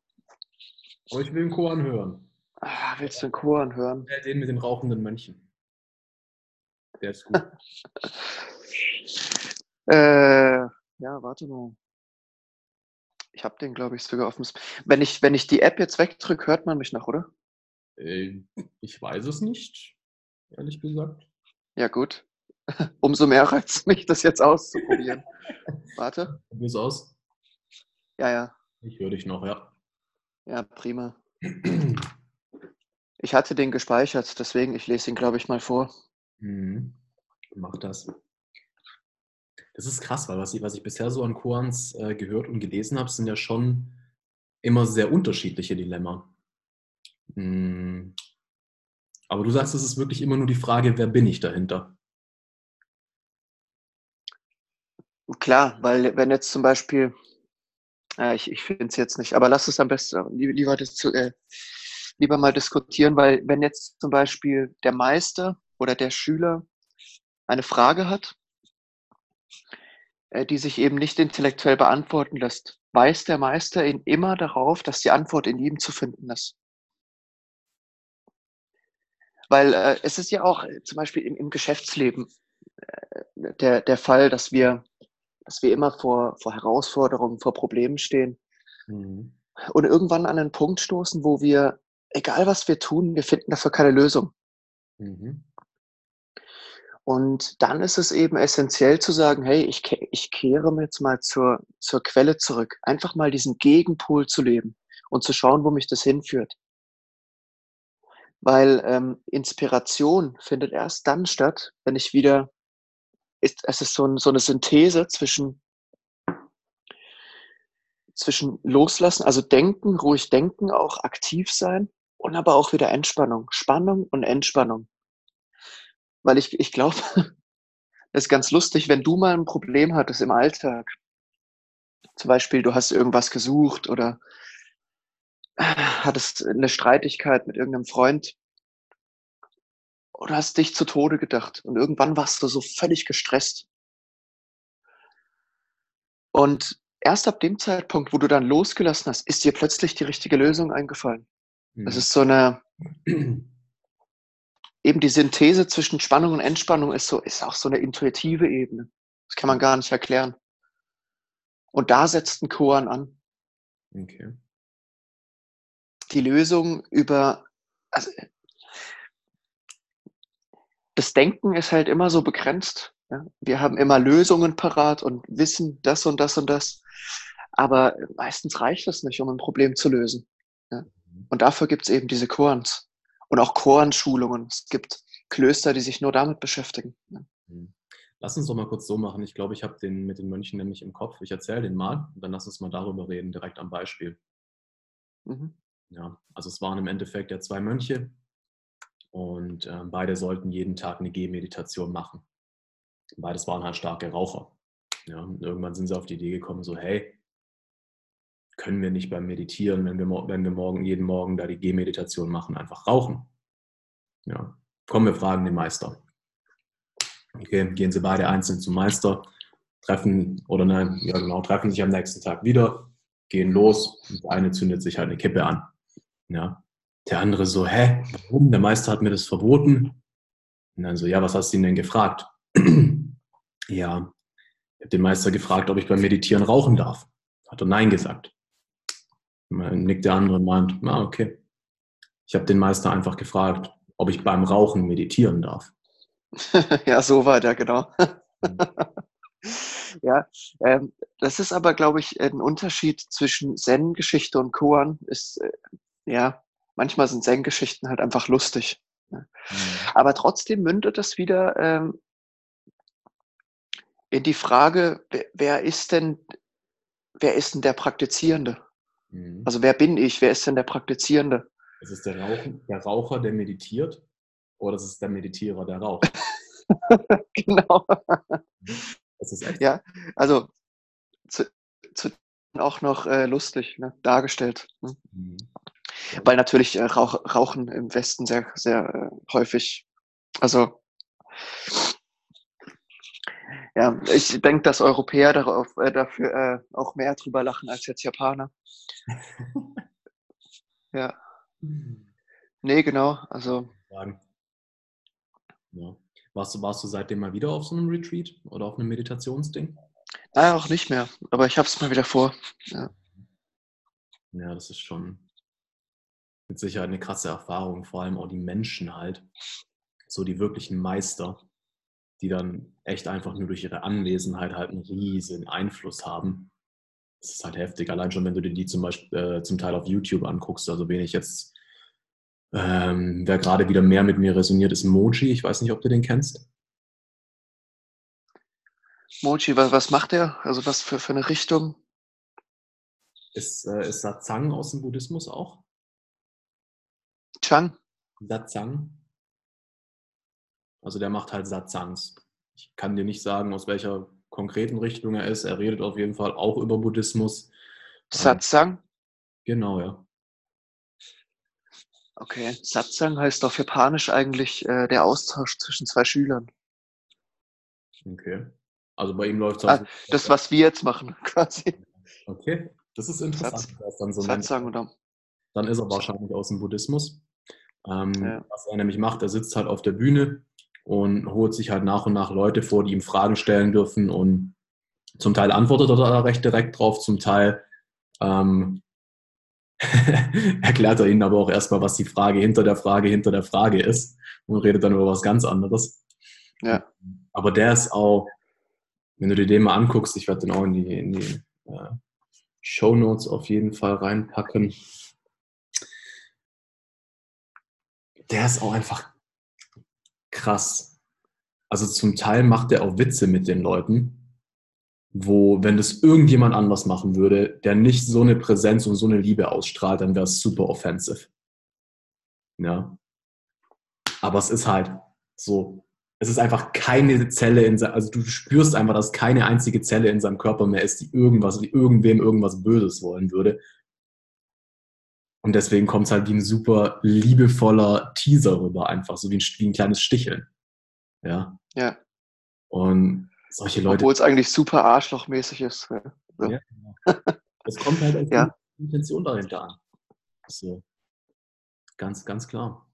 aber ich will einen Koan hören. Ah, willst du einen Koan hören? Ja, den mit den rauchenden Mönchen. Der ist gut. Äh, ja, warte mal. Ich habe den, glaube ich, sogar auf dem. Wenn ich, wenn ich die App jetzt wegdrücke, hört man mich noch, oder? Äh, ich weiß es nicht, ehrlich gesagt. Ja, gut. Umso mehr reizt mich, das jetzt auszuprobieren. Warte. Probier's aus. Ja, ja. Ich höre dich noch, ja. Ja, prima. Ich hatte den gespeichert, deswegen, ich lese ihn, glaube ich, mal vor. Mhm. Mach das. Das ist krass, weil was ich, was ich bisher so an Koans äh, gehört und gelesen habe, sind ja schon immer sehr unterschiedliche Dilemma. Hm. Aber du sagst, es ist wirklich immer nur die Frage, wer bin ich dahinter? Klar, weil wenn jetzt zum Beispiel, äh, ich, ich finde es jetzt nicht, aber lass es am besten lieber, das, äh, lieber mal diskutieren, weil wenn jetzt zum Beispiel der Meister oder der Schüler eine Frage hat die sich eben nicht intellektuell beantworten lässt, weist der Meister ihn immer darauf, dass die Antwort in ihm zu finden ist. Weil äh, es ist ja auch äh, zum Beispiel im, im Geschäftsleben äh, der, der Fall, dass wir, dass wir immer vor, vor Herausforderungen, vor Problemen stehen mhm. und irgendwann an einen Punkt stoßen, wo wir, egal was wir tun, wir finden dafür keine Lösung. Mhm. Und dann ist es eben essentiell zu sagen, hey, ich, ich kehre jetzt mal zur, zur Quelle zurück. Einfach mal diesen Gegenpol zu leben und zu schauen, wo mich das hinführt. Weil ähm, Inspiration findet erst dann statt, wenn ich wieder, ist, es ist so, ein, so eine Synthese zwischen, zwischen Loslassen, also denken, ruhig denken, auch aktiv sein und aber auch wieder Entspannung, Spannung und Entspannung. Weil ich, ich glaube, das ist ganz lustig, wenn du mal ein Problem hattest im Alltag. Zum Beispiel, du hast irgendwas gesucht oder hattest eine Streitigkeit mit irgendeinem Freund oder hast dich zu Tode gedacht und irgendwann warst du so völlig gestresst. Und erst ab dem Zeitpunkt, wo du dann losgelassen hast, ist dir plötzlich die richtige Lösung eingefallen. Das Mhm. ist so eine, eben die Synthese zwischen Spannung und Entspannung ist so, ist auch so eine intuitive Ebene. Das kann man gar nicht erklären. Und da setzt ein Koan an. Okay. Die Lösung über, also, das Denken ist halt immer so begrenzt. Ja? Wir haben immer Lösungen parat und wissen das und das und das. Aber meistens reicht das nicht, um ein Problem zu lösen. Ja? Und dafür gibt es eben diese Koans. Und auch Koanschulungen. Es gibt Klöster, die sich nur damit beschäftigen. Mhm. Lass uns doch mal kurz so machen. Ich glaube, ich habe den mit den Mönchen nämlich im Kopf. Ich erzähle den mal und dann lass uns mal darüber reden, direkt am Beispiel. Mhm. Ja, also es waren im Endeffekt ja zwei Mönche und äh, beide sollten jeden Tag eine Gehmeditation machen. Beides waren halt starke Raucher. Ja, und irgendwann sind sie auf die Idee gekommen, so hey, können wir nicht beim Meditieren, wenn wir, wenn wir morgen, jeden Morgen da die Gehmeditation machen, einfach rauchen? Ja, kommen wir fragen den Meister. Okay, gehen sie beide einzeln zum Meister, treffen, oder nein, ja genau, treffen sich am nächsten Tag wieder, gehen los und der eine zündet sich halt eine Kippe an. Ja. Der andere so, hä, warum? Der Meister hat mir das verboten. Und dann so, ja, was hast du ihn denn gefragt? ja, ich habe den Meister gefragt, ob ich beim Meditieren rauchen darf. Hat er Nein gesagt. Dann nickt der andere und meint, ah, okay. Ich habe den Meister einfach gefragt, ob ich beim Rauchen meditieren darf. ja, so weiter, genau. ja, ähm, das ist aber, glaube ich, ein Unterschied zwischen Zen-Geschichte und Koan. Ist, äh, ja, manchmal sind Zen-Geschichten halt einfach lustig. Ne? Mhm. Aber trotzdem mündet es wieder ähm, in die Frage, wer ist denn, wer ist denn der Praktizierende? Mhm. Also wer bin ich? Wer ist denn der Praktizierende? Ist es der, Rauchen, der Raucher, der meditiert? Oder ist es der Meditierer, der raucht? genau. Das ist echt. Ja, also zu, zu auch noch äh, lustig ne, dargestellt. Ne? Mhm. Weil natürlich äh, Rauch, Rauchen im Westen sehr, sehr äh, häufig, also ja, ich denke, dass Europäer darauf, äh, dafür äh, auch mehr drüber lachen als jetzt Japaner. ja. Nee, genau. Also. Ja. Warst, du, warst du seitdem mal wieder auf so einem Retreat oder auf einem Meditationsding? Naja, auch nicht mehr. Aber ich habe es mal wieder vor. Ja. ja, das ist schon mit Sicherheit eine krasse Erfahrung. Vor allem auch die Menschen halt. So die wirklichen Meister, die dann echt einfach nur durch ihre Anwesenheit halt einen riesen Einfluss haben. Das ist halt heftig. Allein schon, wenn du dir die zum Beispiel äh, zum Teil auf YouTube anguckst. Also wen ich jetzt ähm, wer gerade wieder mehr mit mir resoniert, ist Moji. Ich weiß nicht, ob du den kennst. Moji, was, was macht er? Also was für, für eine Richtung? Ist, äh, ist Satsang aus dem Buddhismus auch? Chang? Satsang. Also der macht halt Satsangs. Ich kann dir nicht sagen, aus welcher konkreten Richtung er ist. Er redet auf jeden Fall auch über Buddhismus. Satsang? Genau, ja. Okay, Satsang heißt auf Japanisch eigentlich äh, der Austausch zwischen zwei Schülern. Okay. Also bei ihm läuft es ah, Das, was wir jetzt machen, quasi. Okay, das ist interessant. Satz, dann, so Satsang oder? dann ist er wahrscheinlich aus dem Buddhismus. Ähm, ja. Was er nämlich macht, er sitzt halt auf der Bühne und holt sich halt nach und nach Leute vor, die ihm Fragen stellen dürfen und zum Teil antwortet er da recht direkt drauf, zum Teil ähm, erklärt er ihnen aber auch erstmal, was die Frage hinter der Frage hinter der Frage ist und redet dann über was ganz anderes. Ja. Aber der ist auch, wenn du dir den mal anguckst, ich werde den auch in die, in die äh, Show Notes auf jeden Fall reinpacken. Der ist auch einfach krass. Also zum Teil macht er auch Witze mit den Leuten, wo, wenn das irgendjemand anders machen würde, der nicht so eine Präsenz und so eine Liebe ausstrahlt, dann wäre es super offensive. Ja. Aber es ist halt so, es ist einfach keine Zelle in seinem, also du spürst einfach, dass keine einzige Zelle in seinem Körper mehr ist, die irgendwas, die irgendwem irgendwas Böses wollen würde. Und deswegen kommt es halt wie ein super liebevoller Teaser rüber, einfach so wie ein, wie ein kleines Sticheln. Ja. Ja. Und solche Leute. Obwohl es eigentlich super arschlochmäßig ist. So. Ja, genau. Es kommt halt auf Ja. Intention dahinter an. So. Ganz, ganz klar.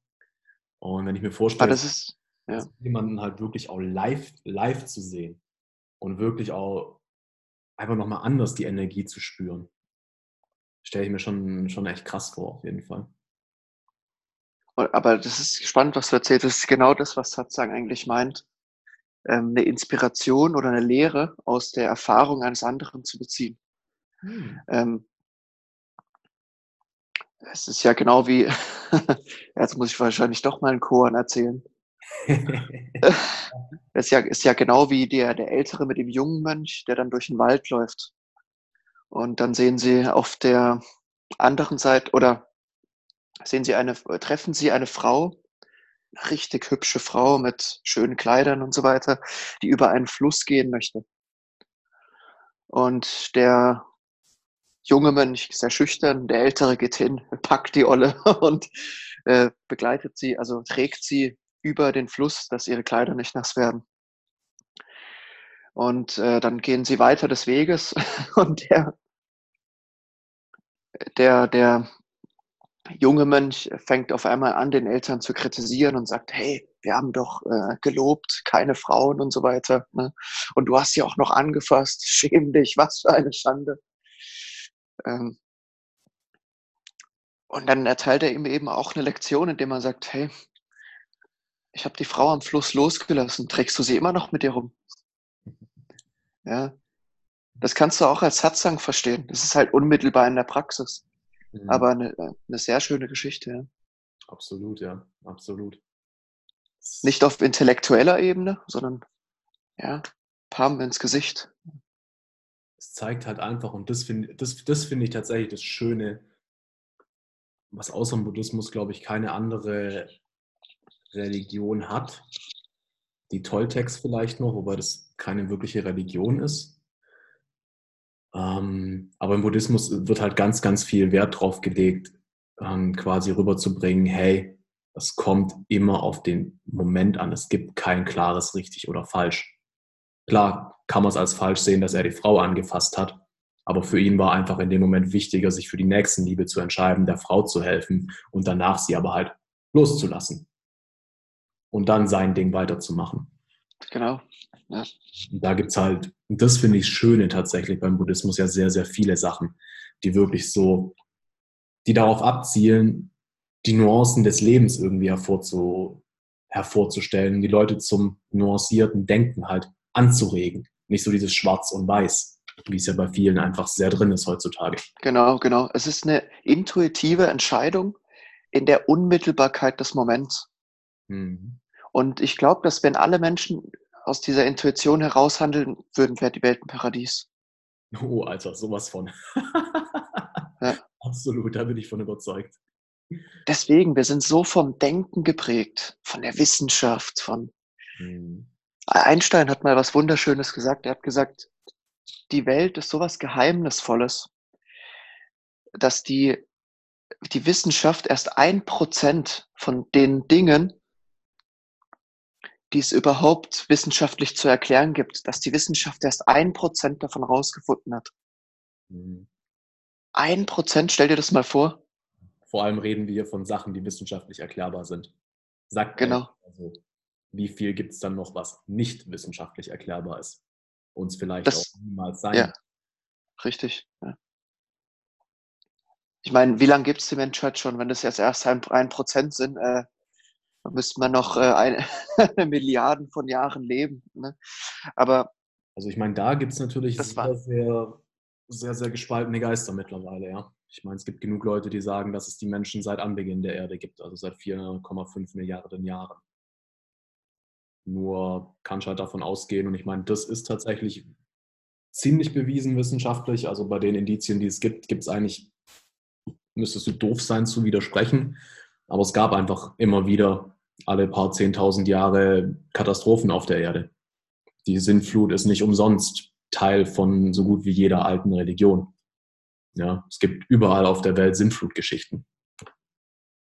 Und wenn ich mir Aber vorstelle, ist, ja. jemanden halt wirklich auch live, live zu sehen und wirklich auch einfach nochmal anders die Energie zu spüren, stelle ich mir schon, schon echt krass vor, auf jeden Fall. aber das ist spannend, was du erzählst. Das ist genau das, was Satsang eigentlich meint. Ähm, eine Inspiration oder eine Lehre aus der Erfahrung eines anderen zu beziehen. Hm. Ähm, es ist ja genau wie, jetzt muss ich wahrscheinlich doch mal einen Koran erzählen. Es ist ja, ist ja genau wie der, der Ältere mit dem jungen Mönch, der dann durch den Wald läuft. Und dann sehen sie auf der anderen Seite oder sehen sie eine, treffen sie eine Frau, richtig hübsche Frau mit schönen Kleidern und so weiter, die über einen Fluss gehen möchte. Und der junge Mönch, sehr schüchtern, der Ältere geht hin, packt die Olle und äh, begleitet sie, also trägt sie über den Fluss, dass ihre Kleider nicht nass werden. Und äh, dann gehen sie weiter des Weges und der, der, der junge Mönch fängt auf einmal an, den Eltern zu kritisieren und sagt, hey, wir haben doch äh, gelobt, keine Frauen und so weiter. Ne? Und du hast sie auch noch angefasst, schäm dich, was für eine Schande. Ähm, und dann erteilt er ihm eben auch eine Lektion, indem er sagt, hey, ich habe die Frau am Fluss losgelassen, trägst du sie immer noch mit dir rum? Ja, das kannst du auch als Satsang verstehen. Das ist halt unmittelbar in der Praxis, Mhm. aber eine, eine sehr schöne Geschichte. Ja. Absolut, ja, absolut. Nicht auf intellektueller Ebene, sondern ja, Palm ins Gesicht. es zeigt halt einfach, und das finde das, das find ich tatsächlich das Schöne, was außer dem Buddhismus, glaube ich, keine andere Religion hat. Die Toltecs vielleicht noch, wobei das keine wirkliche Religion ist. Ähm, aber im Buddhismus wird halt ganz, ganz viel Wert drauf gelegt, ähm, quasi rüberzubringen, hey, es kommt immer auf den Moment an. Es gibt kein klares richtig oder falsch. Klar kann man es als falsch sehen, dass er die Frau angefasst hat, aber für ihn war einfach in dem Moment wichtiger, sich für die Nächstenliebe zu entscheiden, der Frau zu helfen und danach sie aber halt loszulassen und dann sein Ding weiterzumachen. Genau. Und da gibt es halt, und das finde ich Schöne tatsächlich beim Buddhismus, ja sehr, sehr viele Sachen, die wirklich so, die darauf abzielen, die Nuancen des Lebens irgendwie hervorzu, hervorzustellen, die Leute zum nuancierten Denken halt anzuregen. Nicht so dieses Schwarz und Weiß, wie es ja bei vielen einfach sehr drin ist heutzutage. Genau, genau. Es ist eine intuitive Entscheidung in der Unmittelbarkeit des Moments. Mhm. Und ich glaube, dass wenn alle Menschen aus dieser Intuition heraus handeln würden, wäre die Welt ein Paradies. Oh, Alter, sowas von. Ja. Absolut, da bin ich von überzeugt. Deswegen, wir sind so vom Denken geprägt, von der Wissenschaft, von Mhm. Einstein hat mal was Wunderschönes gesagt. Er hat gesagt, die Welt ist sowas Geheimnisvolles, dass die, die Wissenschaft erst ein Prozent von den Dingen, die es überhaupt wissenschaftlich zu erklären gibt, dass die Wissenschaft erst ein Prozent davon rausgefunden hat. Mhm. Ein Prozent, stell dir das mal vor. Vor allem reden wir hier von Sachen, die wissenschaftlich erklärbar sind. Sagt Genau. Also, wie viel gibt es dann noch, was nicht wissenschaftlich erklärbar ist? Uns vielleicht Das- auch niemals sein. Ja. Richtig. Ja. Ich meine, wie lange gibt es die Menschheit schon? Wenn das jetzt erst ein, ein Prozent sind, äh, dann müsste man noch äh, eine, Milliarden von Jahren leben. Ne? Aber Also ich meine, da gibt es natürlich sehr, sehr, sehr, sehr gespaltene Geister mittlerweile, ja. Ich meine, es gibt genug Leute, die sagen, dass es die Menschen seit Anbeginn der Erde gibt, also seit 4,5 Milliarden Jahren. Nur kann ich halt davon ausgehen, und ich meine, das ist tatsächlich ziemlich bewiesen wissenschaftlich. Also bei den Indizien, die es gibt, gibt es eigentlich, müsstest du doof sein zu widersprechen, aber es gab einfach immer wieder alle paar 10.000 Jahre Katastrophen auf der Erde die Sintflut ist nicht umsonst Teil von so gut wie jeder alten Religion. Ja, es gibt überall auf der Welt Sintflutgeschichten.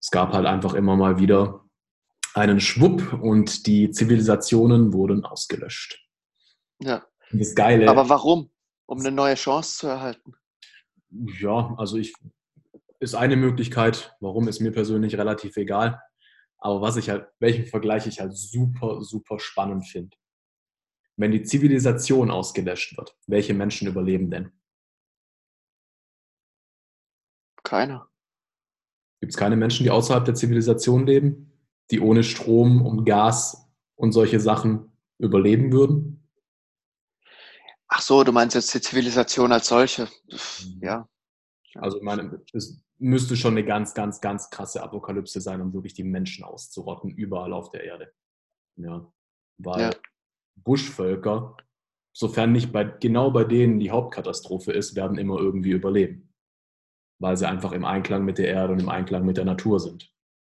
Es gab halt einfach immer mal wieder einen Schwupp und die Zivilisationen wurden ausgelöscht. ja. Das Geile, Aber warum? Um eine neue Chance zu erhalten. Ja, also ich ist eine Möglichkeit. Warum ist mir persönlich relativ egal. Aber was ich halt, welchen Vergleich ich halt super, super spannend finde. Wenn die Zivilisation ausgelöscht wird, welche Menschen überleben denn? Keiner. Gibt es keine Menschen, die außerhalb der Zivilisation leben, die ohne Strom und Gas und solche Sachen überleben würden? Ach so, du meinst jetzt die Zivilisation als solche. Mhm. Ja. Also ich meine, es müsste schon eine ganz, ganz, ganz krasse Apokalypse sein, um wirklich die Menschen auszurotten, überall auf der Erde. Ja. Weil Ja. Buschvölker, sofern nicht bei, genau bei denen die Hauptkatastrophe ist, werden immer irgendwie überleben. Weil sie einfach im Einklang mit der Erde und im Einklang mit der Natur sind.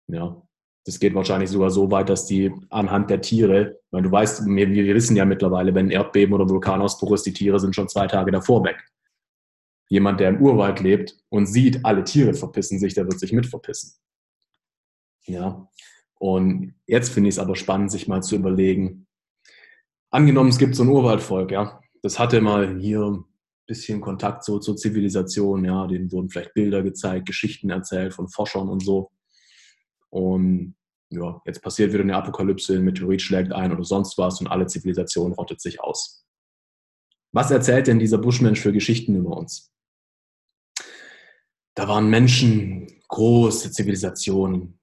Ja. Das geht wahrscheinlich sogar so weit, dass die anhand der Tiere, weil du weißt, wir, wir wissen ja mittlerweile, wenn ein Erdbeben oder Vulkanausbruch ist, die Tiere sind schon zwei Tage davor weg. Jemand, der im Urwald lebt und sieht, alle Tiere verpissen sich, der wird sich mit verpissen. Ja. Und jetzt finde ich es aber spannend, sich mal zu überlegen, angenommen, es gibt so ein Urwaldvolk, ja, das hatte mal hier ein bisschen Kontakt so zur Zivilisation, ja, denen wurden vielleicht Bilder gezeigt, Geschichten erzählt von Forschern und so. Und ja, jetzt passiert wieder eine Apokalypse, ein Meteorit schlägt ein oder sonst was und alle Zivilisation rottet sich aus. Was erzählt denn dieser Buschmensch für Geschichten über uns? Da waren Menschen, große Zivilisationen,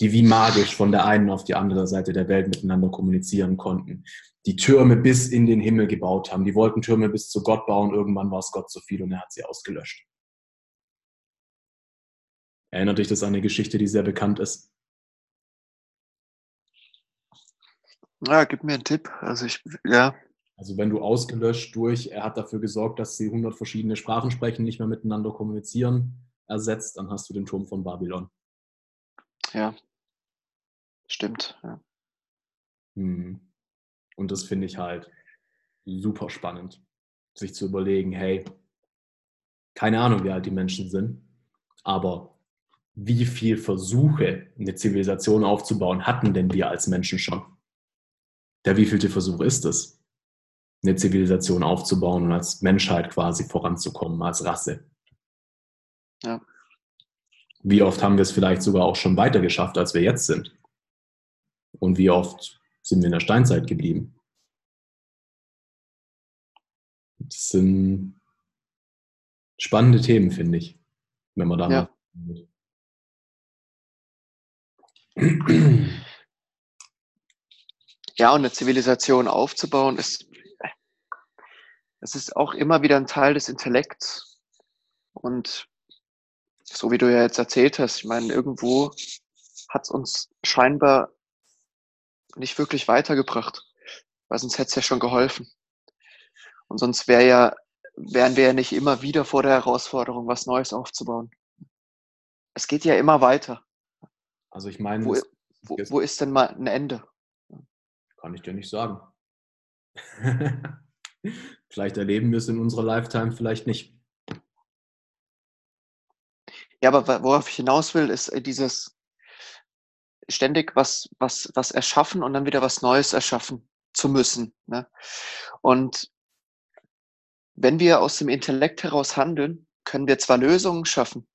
die wie magisch von der einen auf die andere Seite der Welt miteinander kommunizieren konnten, die Türme bis in den Himmel gebaut haben. Die wollten Türme bis zu Gott bauen. Irgendwann war es Gott zu viel und er hat sie ausgelöscht. Erinnert dich das an eine Geschichte, die sehr bekannt ist? Ja, gib mir einen Tipp. Also ich, ja, Also wenn du ausgelöscht durch, er hat dafür gesorgt, dass sie 100 verschiedene Sprachen sprechen, nicht mehr miteinander kommunizieren, ersetzt, dann hast du den Turm von Babylon. ja. Stimmt. Ja. Hm. Und das finde ich halt super spannend, sich zu überlegen, hey, keine Ahnung, wie alt die Menschen sind, aber wie viel Versuche, eine Zivilisation aufzubauen, hatten denn wir als Menschen schon? Der wievielte Versuch ist es, eine Zivilisation aufzubauen und als Menschheit quasi voranzukommen, als Rasse? Ja. Wie oft haben wir es vielleicht sogar auch schon weiter geschafft, als wir jetzt sind? Und wie oft sind wir in der Steinzeit geblieben? Das sind spannende Themen, finde ich, wenn man da Ja. mal. Ja, und eine Zivilisation aufzubauen, ist, das ist auch immer wieder ein Teil des Intellekts. Und so wie du ja jetzt erzählt hast, ich meine, irgendwo hat es uns scheinbar nicht wirklich weitergebracht, weil sonst hätte es ja schon geholfen. Und sonst wäre ja, wären wir ja nicht immer wieder vor der Herausforderung, was Neues aufzubauen. Es geht ja immer weiter. Also ich meine, Wo, wo, wo ist denn mal ein Ende? kann ich dir nicht sagen. vielleicht erleben wir es in unserer Lifetime, vielleicht nicht. Ja, aber worauf ich hinaus will, ist äh, dieses ständig was, was, was erschaffen und dann wieder was Neues erschaffen zu müssen. Ne? Und wenn wir aus dem Intellekt heraus handeln, können wir zwar Lösungen schaffen,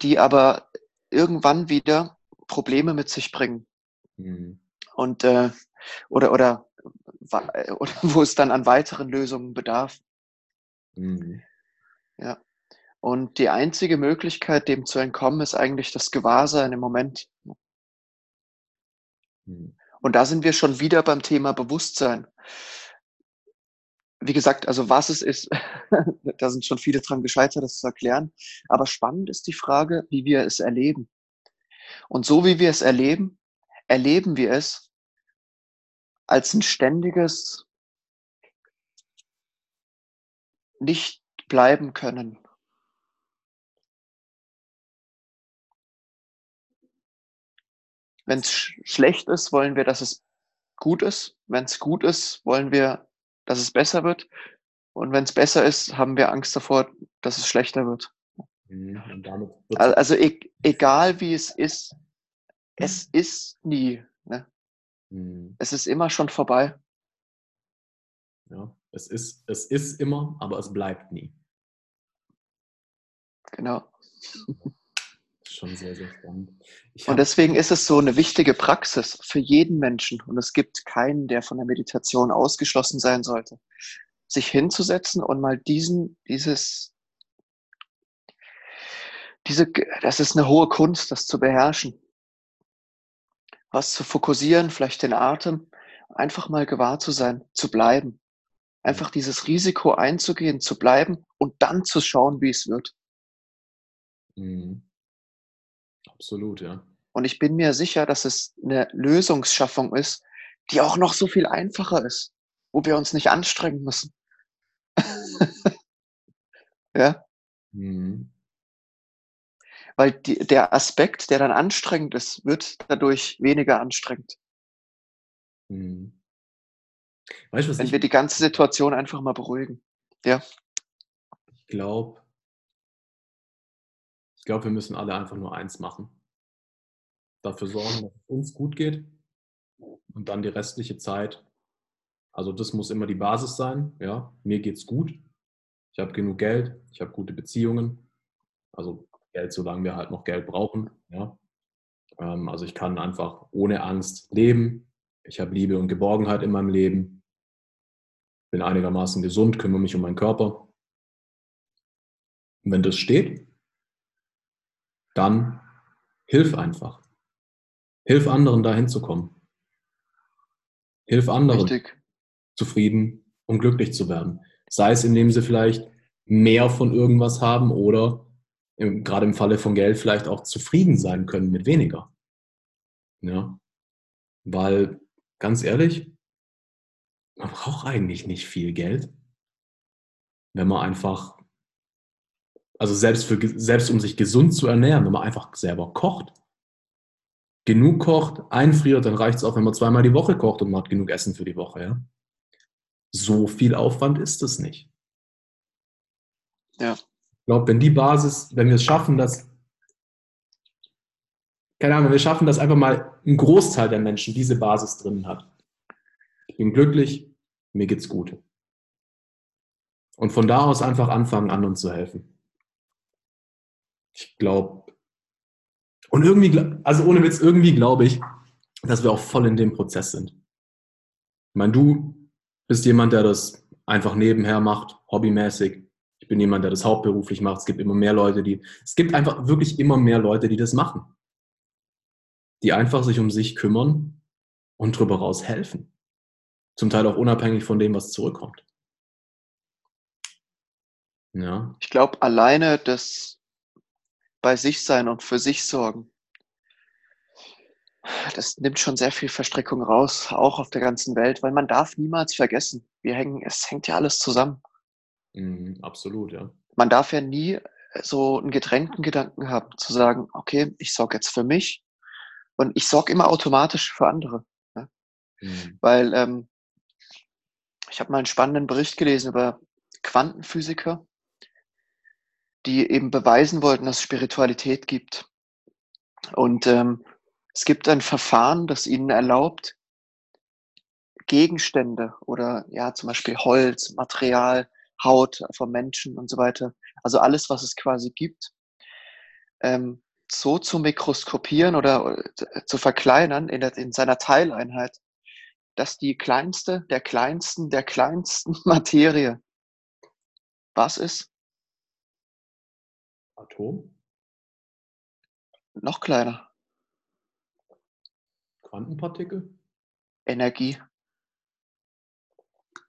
die aber irgendwann wieder Probleme mit sich bringen. Hm. Und äh, oder, oder, äh, oder wo es dann an weiteren Lösungen bedarf. Hm. Und die einzige Möglichkeit, dem zu entkommen, ist eigentlich das Gewahrsein im Moment. Hm. Und da sind wir schon wieder beim Thema Bewusstsein. Wie gesagt, also was es ist, da sind schon viele dran gescheitert, das zu erklären. Aber spannend ist die Frage, wie wir es erleben. Und so wie wir es erleben, erleben wir es als ein ständiges nicht bleiben können. Wenn es sch schlecht ist, wollen wir, dass es gut ist. Wenn es gut ist, wollen wir, dass es besser wird. Und wenn es besser ist, haben wir Angst davor, dass es schlechter wird. Hm. Al- Also e egal wie es ist, es ist nie. Ne? Hm. Es ist immer schon vorbei. Ja. Es ist, es ist immer, aber es bleibt nie. Genau. Schon sehr, sehr spannend. und deswegen ist es so eine wichtige Praxis für jeden Menschen. Und es gibt keinen, der von der Meditation ausgeschlossen sein sollte. Sich hinzusetzen und mal diesen, dieses, diese, das ist eine hohe Kunst, das zu beherrschen. Was zu fokussieren, vielleicht den Atem, einfach mal gewahr zu sein, zu bleiben. Einfach dieses Risiko einzugehen, zu bleiben und dann zu schauen, wie es wird. Mhm. Absolut, ja. Und ich bin mir sicher, dass es eine Lösungsschaffung ist, die auch noch so viel einfacher ist, wo wir uns nicht anstrengen müssen. ja. Mhm. Weil die, der Aspekt, der dann anstrengend ist, wird dadurch weniger anstrengend. Mhm. Weißt, was Wenn ich, wir die ganze Situation einfach mal beruhigen. Ja. Ich glaube, ich glaube, wir müssen alle einfach nur eins machen. Dafür sorgen, dass es uns gut geht und dann die restliche Zeit. Also das muss immer die Basis sein. Ja, mir geht's gut. Ich habe genug Geld. Ich habe gute Beziehungen. Also Geld, solange wir halt noch Geld brauchen. Ja. Ähm, also ich kann einfach ohne Angst leben. Ich habe Liebe und Geborgenheit in meinem Leben. Bin einigermaßen gesund, kümmere mich um meinen Körper. Und wenn das steht, dann hilf einfach. Hilf anderen, da hinzukommen. Hilf anderen, Richtig. zufrieden und glücklich zu werden. Sei es, indem sie vielleicht mehr von irgendwas haben oder im, gerade im Falle von Geld vielleicht auch zufrieden sein können mit weniger. Ja. Weil, ganz ehrlich, man braucht eigentlich nicht viel Geld, wenn man einfach, also selbst, für, selbst um sich gesund zu ernähren, wenn man einfach selber kocht. Genug kocht, einfriert, dann reicht es auch, wenn man zweimal die Woche kocht und man hat genug Essen für die Woche. Ja? So viel Aufwand ist es nicht. Ja. Glaube, wenn die Basis, wenn wir es schaffen, dass, keine Ahnung, wir schaffen, dass einfach mal ein Großteil der Menschen diese Basis drin hat. Ich bin glücklich, mir geht's gut. Und von da aus einfach anfangen, anderen zu helfen. Ich glaube, und irgendwie, also ohne Witz, irgendwie glaube ich, dass wir auch voll in dem Prozess sind. Ich meine, du bist jemand, der das einfach nebenher macht, hobbymäßig. Ich bin jemand, der das hauptberuflich macht. Es gibt immer mehr Leute, die, es gibt einfach wirklich immer mehr Leute, die das machen. Die einfach sich um sich kümmern und drüber raus helfen. Zum Teil auch unabhängig von dem, was zurückkommt. Ja. Ich glaube, alleine das bei sich sein und für sich sorgen, das nimmt schon sehr viel Verstrickung raus, auch auf der ganzen Welt, weil man darf niemals vergessen, wir hängen, es hängt ja alles zusammen. Mhm, absolut, ja. Man darf ja nie so einen getrennten Gedanken haben, zu sagen, okay, ich sorge jetzt für mich und ich sorge immer automatisch für andere. Ne? Mhm. Weil ähm, ich habe mal einen spannenden Bericht gelesen über Quantenphysiker, die eben beweisen wollten, dass es Spiritualität gibt. Und ähm, es gibt ein Verfahren, das ihnen erlaubt, Gegenstände oder ja zum Beispiel Holz, Material Haut vom Menschen und so weiter. Also alles, was es quasi gibt, ähm, so zu mikroskopieren oder äh, zu verkleinern in, der, in seiner Teileinheit, dass die kleinste der kleinsten der kleinsten Materie was ist? Atom? Noch kleiner. Quantenpartikel? Energie.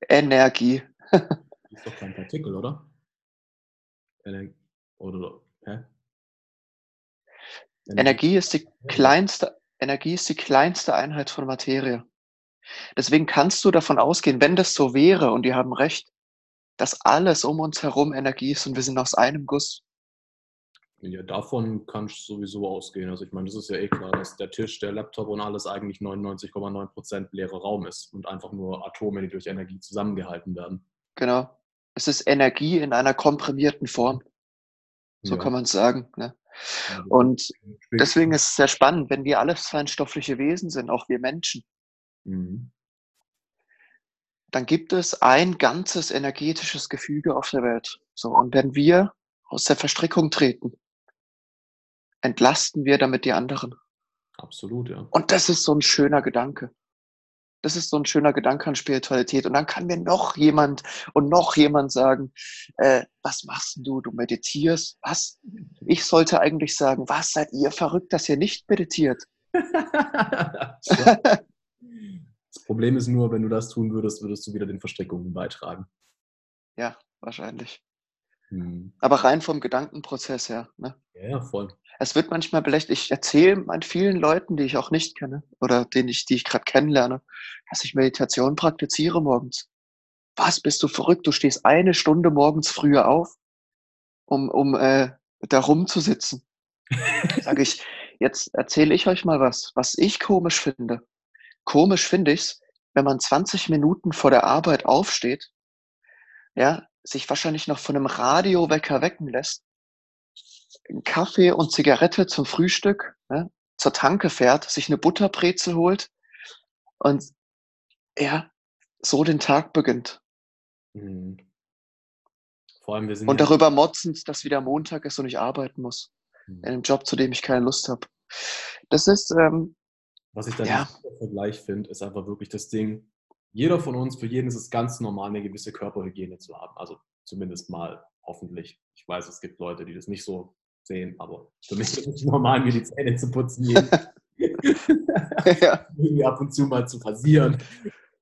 Energie. ist doch kein Partikel, oder? oder hä? Energie ist die kleinste, Energie ist die kleinste Einheit von Materie. Deswegen kannst du davon ausgehen, wenn das so wäre, und die haben recht, dass alles um uns herum Energie ist und wir sind aus einem Guss. Ja, davon kannst du sowieso ausgehen. Also ich meine, das ist ja eh klar, dass der Tisch, der Laptop und alles eigentlich 99,9% leerer Raum ist und einfach nur Atome, die durch Energie zusammengehalten werden. Genau. Es ist Energie in einer komprimierten Form. So ja. kann man es sagen. Ne? Und deswegen ist es sehr spannend, wenn wir alles feinstoffliche Wesen sind, auch wir Menschen. Mhm. dann gibt es ein ganzes energetisches Gefüge auf der Welt. So, und wenn wir aus der Verstrickung treten, entlasten wir damit die anderen. Absolut, ja. Und das ist so ein schöner Gedanke. Das ist so ein schöner Gedanke an Spiritualität. Und dann kann mir noch jemand und noch jemand sagen, äh, was machst du? Du meditierst. Was? Ich sollte eigentlich sagen, was seid ihr verrückt, dass ihr nicht meditiert? das Problem ist nur, wenn du das tun würdest, würdest du wieder den Verstrickungen beitragen. Ja, wahrscheinlich. Hm. Aber rein vom Gedankenprozess her. Ne? Ja, voll. Es wird manchmal belächelt. Ich erzähle an vielen Leuten, die ich auch nicht kenne oder denen ich, die ich gerade kennenlerne, dass ich Meditation praktiziere morgens. Was, bist du verrückt? Du stehst eine Stunde morgens früher auf, um, um äh, da rumzusitzen. Sage ich, jetzt erzähle ich euch mal was, was ich komisch finde. Komisch finde ich's, wenn man 20 Minuten vor der Arbeit aufsteht, ja, sich wahrscheinlich noch von einem Radiowecker wecken lässt, Kaffee und Zigarette zum Frühstück, ne, zur Tanke fährt, sich eine Butterbrezel holt und ja, so den Tag beginnt. Mhm. Vor allem wir sind und darüber motzend, dass wieder Montag ist und ich arbeiten muss. Mhm. In einem Job, zu dem ich keine Lust habe. Das ist. Ähm, Was ich da ja. im Vergleich finde, ist einfach wirklich das Ding, jeder von uns, für jeden ist es ganz normal, eine gewisse Körperhygiene zu haben. Also zumindest mal, hoffentlich. Ich weiß, es gibt Leute, die das nicht so sehen, aber für mich ist es normal, mir die Zähne zu putzen, jeden. ja. irgendwie ab und zu mal zu passieren,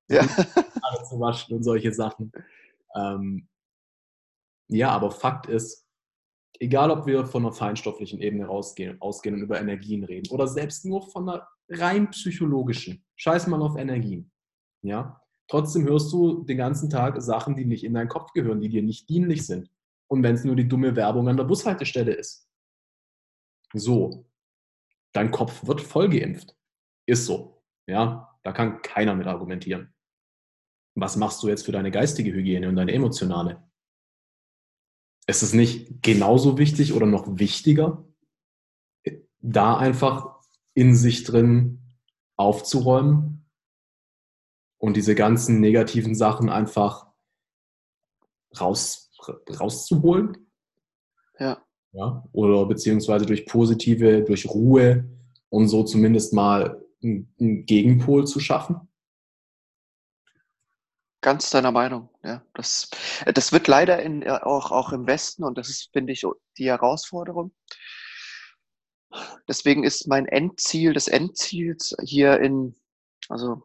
ja. zu waschen und solche Sachen. Ähm, ja, aber Fakt ist, egal ob wir von einer feinstofflichen Ebene rausgehen, ausgehen und über Energien reden oder selbst nur von einer rein psychologischen, scheiß mal auf Energien. Ja, Trotzdem hörst du den ganzen Tag Sachen, die nicht in deinen Kopf gehören, die dir nicht dienlich sind. Und wenn es nur die dumme Werbung an der Bushaltestelle ist. So, dein Kopf wird voll geimpft. Ist so. Ja, da kann keiner mit argumentieren. Was machst du jetzt für deine geistige Hygiene und deine emotionale? Ist es nicht genauso wichtig oder noch wichtiger, da einfach in sich drin aufzuräumen und diese ganzen negativen Sachen einfach raus, rauszuholen. Ja. Ja. Oder beziehungsweise durch positive, durch Ruhe und so zumindest mal einen Gegenpol zu schaffen. Ganz deiner Meinung, ja. Das, das wird leider in, äh, auch, auch im Westen und das ist, finde ich, die Herausforderung. Deswegen ist mein Endziel, das Endziel hier in, also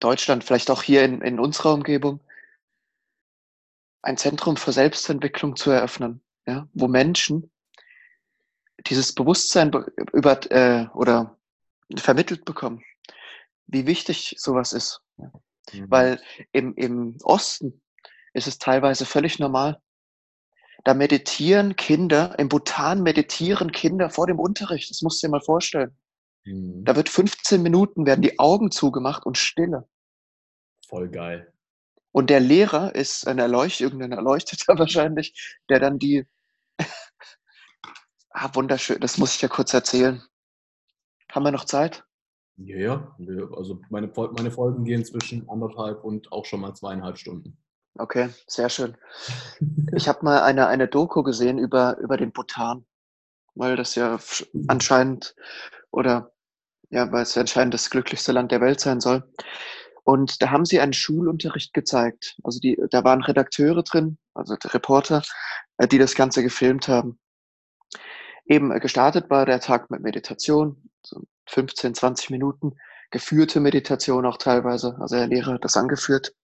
Deutschland, vielleicht auch hier in, in unserer Umgebung, ein Zentrum für Selbstentwicklung zu eröffnen, ja, wo Menschen dieses Bewusstsein über äh, oder vermittelt bekommen, wie wichtig sowas ist. Mhm. Weil im, im Osten ist es teilweise völlig normal. Da meditieren Kinder, im Bhutan meditieren Kinder vor dem Unterricht. Das musst du dir mal vorstellen. Mhm. Da wird 15 Minuten, werden die Augen zugemacht und Stille. Voll geil. Und der Lehrer ist ein Erleuchter, irgendein Erleuchteter wahrscheinlich, der dann die. Ah, wunderschön, das muss ich ja kurz erzählen. Haben wir noch Zeit? Ja, ja. Also meine, meine Folgen gehen zwischen anderthalb und auch schon mal zweieinhalb Stunden. Okay, sehr schön. Ich habe mal eine, eine Doku gesehen über, über den Bhutan, weil das ja anscheinend oder ja, weil es ja anscheinend das glücklichste Land der Welt sein soll. Und da haben sie einen Schulunterricht gezeigt. Also die, da waren Redakteure drin, also Reporter, äh, die das Ganze gefilmt haben. Eben äh, gestartet war der Tag mit Meditation, so 15, 20 Minuten, geführte Meditation auch teilweise. Also der Lehrer hat das angeführt.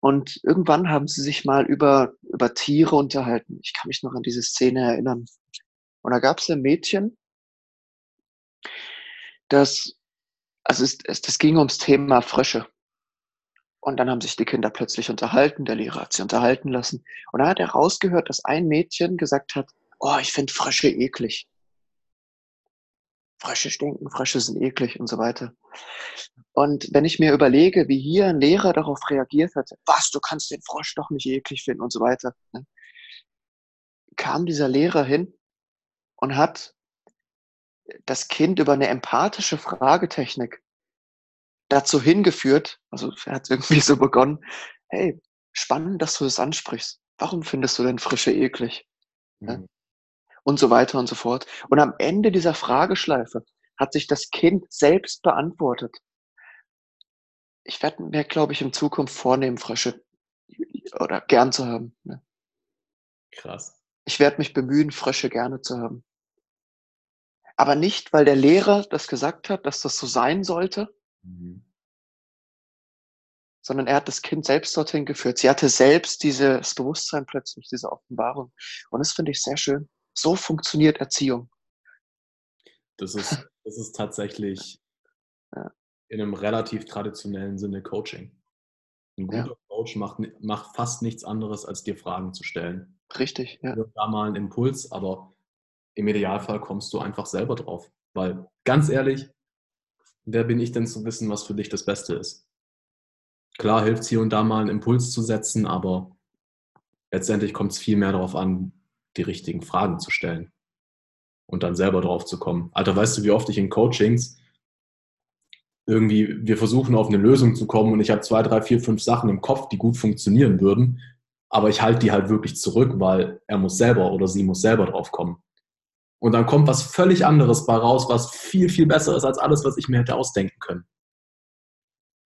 Und irgendwann haben sie sich mal über, über Tiere unterhalten. Ich kann mich noch an diese Szene erinnern. Und da gab es ein Mädchen, das also es, es, das ging ums Thema Frösche. Und dann haben sich die Kinder plötzlich unterhalten, der Lehrer hat sie unterhalten lassen. Und dann hat er rausgehört, dass ein Mädchen gesagt hat, oh, ich finde Frösche eklig. Frösche stinken, Frösche sind eklig und so weiter. Und wenn ich mir überlege, wie hier ein Lehrer darauf reagiert hat, was, du kannst den Frosch doch nicht eklig finden und so weiter, ne? kam dieser Lehrer hin und hat das Kind über eine empathische Fragetechnik dazu hingeführt, also er hat irgendwie so begonnen, hey, spannend, dass du das ansprichst. Warum findest du denn Frische eklig? Mhm. Und so weiter und so fort. Und am Ende dieser Frageschleife hat sich das Kind selbst beantwortet. Ich werde mir, glaube ich, in Zukunft vornehmen, Frösche oder gern zu haben. Ne? Krass. Ich werde mich bemühen, Frösche gerne zu haben. Aber nicht, weil der Lehrer das gesagt hat, dass das so sein sollte, Mhm. sondern er hat das Kind selbst dorthin geführt. Sie hatte selbst dieses Bewusstsein plötzlich, diese Offenbarung. Und das finde ich sehr schön. So funktioniert Erziehung. Das ist, das ist tatsächlich Ja. in einem relativ traditionellen Sinne Coaching. Ein Ja. guter Coach macht, macht fast nichts anderes, als dir Fragen zu stellen. Richtig, ja. Und Da mal einen Impuls, aber im Idealfall kommst du einfach selber drauf. Weil, ganz ehrlich, wer bin ich denn zu wissen, was für dich das Beste ist? Klar hilft es hier und da mal einen Impuls zu setzen, aber letztendlich kommt es viel mehr darauf an, die richtigen Fragen zu stellen und dann selber drauf zu kommen. Alter, weißt du, wie oft ich in Coachings irgendwie, wir versuchen auf eine Lösung zu kommen und ich habe zwei, drei, vier, fünf Sachen im Kopf, die gut funktionieren würden, aber ich halte die halt wirklich zurück, weil er muss selber oder sie muss selber drauf kommen. Und dann kommt was völlig anderes bei raus, was viel, viel besser ist als alles, was ich mir hätte ausdenken können.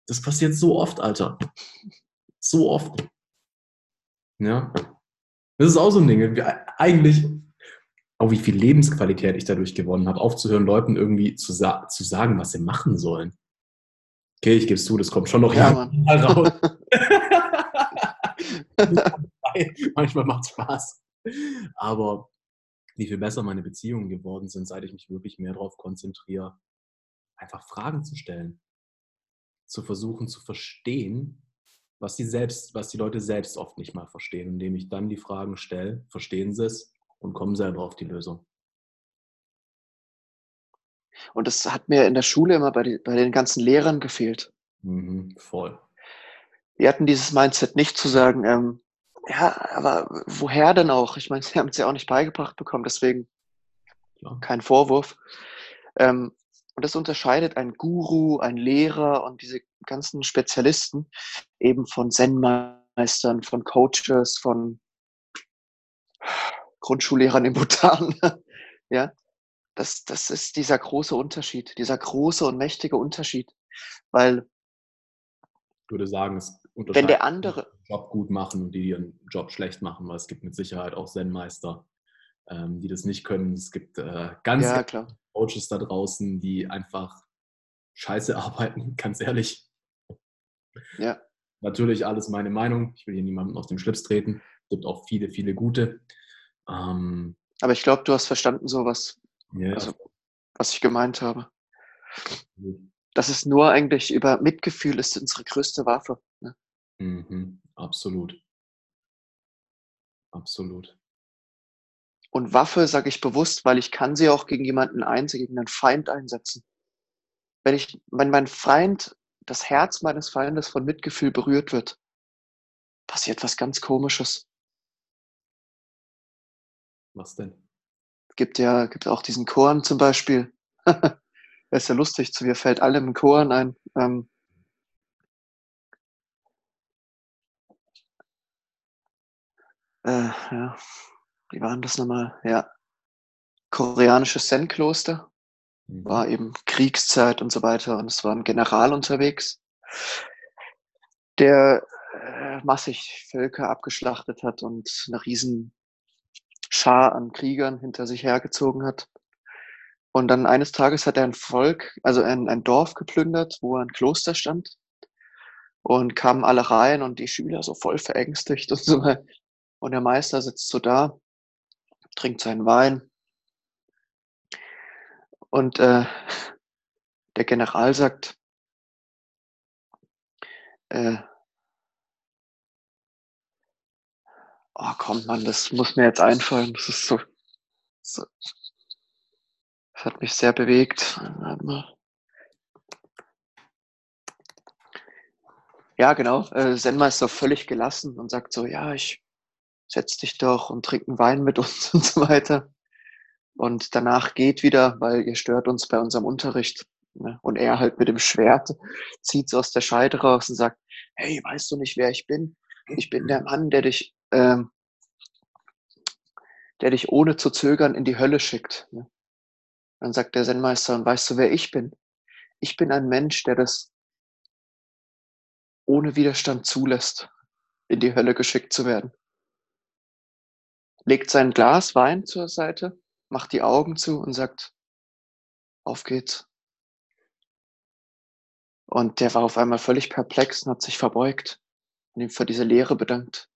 Das passiert so oft, Alter. So oft. Ja. Das ist auch so ein Ding. Eigentlich, auch wie viel Lebensqualität ich dadurch gewonnen habe, aufzuhören, Leuten irgendwie zu, sa zu sagen, was sie machen sollen. Okay, ich gebe es zu, das kommt schon noch Ja, hier mal raus. Manchmal macht es Spaß. Aber wie viel besser meine Beziehungen geworden sind, seit ich mich wirklich mehr darauf konzentriere, einfach Fragen zu stellen. Zu versuchen zu verstehen, was die, selbst, was die Leute selbst oft nicht mal verstehen. Indem ich dann die Fragen stelle, verstehen sie es und kommen selber auf die Lösung. Und das hat mir in der Schule immer bei, die, bei den ganzen Lehrern gefehlt. Mhm, voll. Die hatten dieses Mindset nicht zu sagen, ähm, ja, aber woher denn auch? Ich meine, sie haben es ja auch nicht beigebracht bekommen, deswegen Klar. kein Vorwurf. Ähm, und das unterscheidet ein Guru, ein Lehrer und diese ganzen Spezialisten eben von Zen-Meistern, von Coaches, von Grundschullehrern im Bhutan. ja, das, das ist dieser große Unterschied, dieser große und mächtige Unterschied. Weil Ich würde sagen, es wenn unterscheidet der andere, die ihren Job gut machen und die, ihren Job schlecht machen, weil es gibt mit Sicherheit auch Zen-Meister, ähm, die das nicht können. Es gibt äh, ganz ja klar, Coaches da draußen, die einfach scheiße arbeiten, ganz ehrlich. ja, Natürlich alles meine Meinung. Ich will hier niemandem auf den Schlips treten. Es gibt auch viele, viele gute. Ähm, aber ich glaube, du hast verstanden so was, ja, Also- was ich gemeint habe. Das ist nur eigentlich über Mitgefühl ist unsere größte Waffe. Ne? mhm, absolut. Absolut. Und Waffe sage ich bewusst, weil ich kann sie auch gegen jemanden eins, gegen einen Feind einsetzen. Wenn ich, wenn mein Feind, das Herz meines Feindes von Mitgefühl berührt wird, passiert was ganz Komisches. Was denn? Gibt ja, gibt auch diesen Korn zum Beispiel. Das ist ja lustig, zu mir fällt allem ein Korn ein. Ähm, äh, ja, wie waren das nochmal? Ja, koreanisches Zen-Kloster. Mhm. war eben Kriegszeit und so weiter und es war ein General unterwegs, der äh, massig Völker abgeschlachtet hat und eine riesen Schar an Kriegern hinter sich hergezogen hat. Und dann eines Tages hat er ein Volk, also ein, ein Dorf geplündert, wo ein Kloster stand. Und kamen alle rein und die Schüler so voll verängstigt und so. Und der Meister sitzt so da, trinkt seinen Wein und äh, der General sagt, äh, oh komm, Mann, das muss mir jetzt einfallen. Das ist so, so das hat mich sehr bewegt. Ja, genau. Äh, Zen-Meister völlig gelassen und sagt so, ja, ich setz dich doch und trink einen Wein mit uns und so weiter. Und danach geht wieder, weil ihr stört uns bei unserem Unterricht. Ne? Und er halt mit dem Schwert zieht es aus der Scheide raus und sagt, hey, weißt du nicht, wer ich bin? Ich bin der Mann, der dich, ähm, der dich ohne zu zögern in die Hölle schickt. Ne? Dann sagt der Zen-Meister, und weißt du, wer ich bin? Ich bin ein Mensch, der das ohne Widerstand zulässt, in die Hölle geschickt zu werden. Legt sein Glas Wein zur Seite, macht die Augen zu und sagt, auf geht's. Und der war auf einmal völlig perplex und hat sich verbeugt und ihm für diese Lehre bedankt.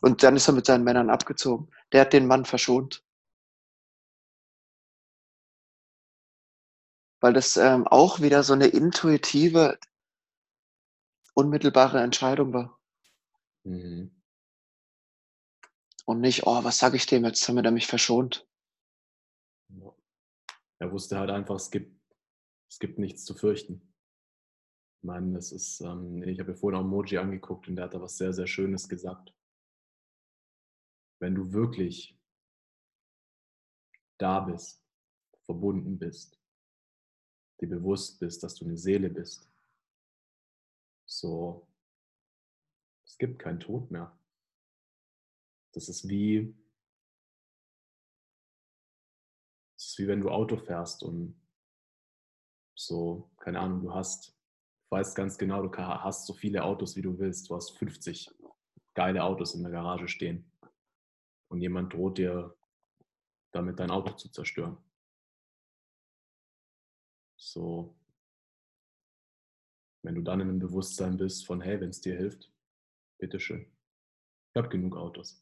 Und dann ist er mit seinen Männern abgezogen. Der hat den Mann verschont. Weil das ähm, auch wieder so eine intuitive, unmittelbare Entscheidung war. Mhm. Und nicht, oh, was sage ich dem jetzt, damit er mich verschont. Er wusste halt einfach, es gibt, es gibt nichts zu fürchten. Ich meine, das ist, ähm, ich habe ja vorhin auch Moji angeguckt und der hat da was sehr, sehr Schönes gesagt. Wenn du wirklich da bist, verbunden bist, dir bewusst bist, dass du eine Seele bist, so, es gibt keinen Tod mehr. Das ist wie, das ist wie wenn du Auto fährst und so, keine Ahnung, du hast, du weißt ganz genau, du hast so viele Autos, wie du willst. Du hast 50 geile Autos in der Garage stehen. Und jemand droht dir damit dein Auto zu zerstören. So, wenn du dann in einem Bewusstsein bist von, hey, wenn es dir hilft, bitteschön. Ich habe genug Autos.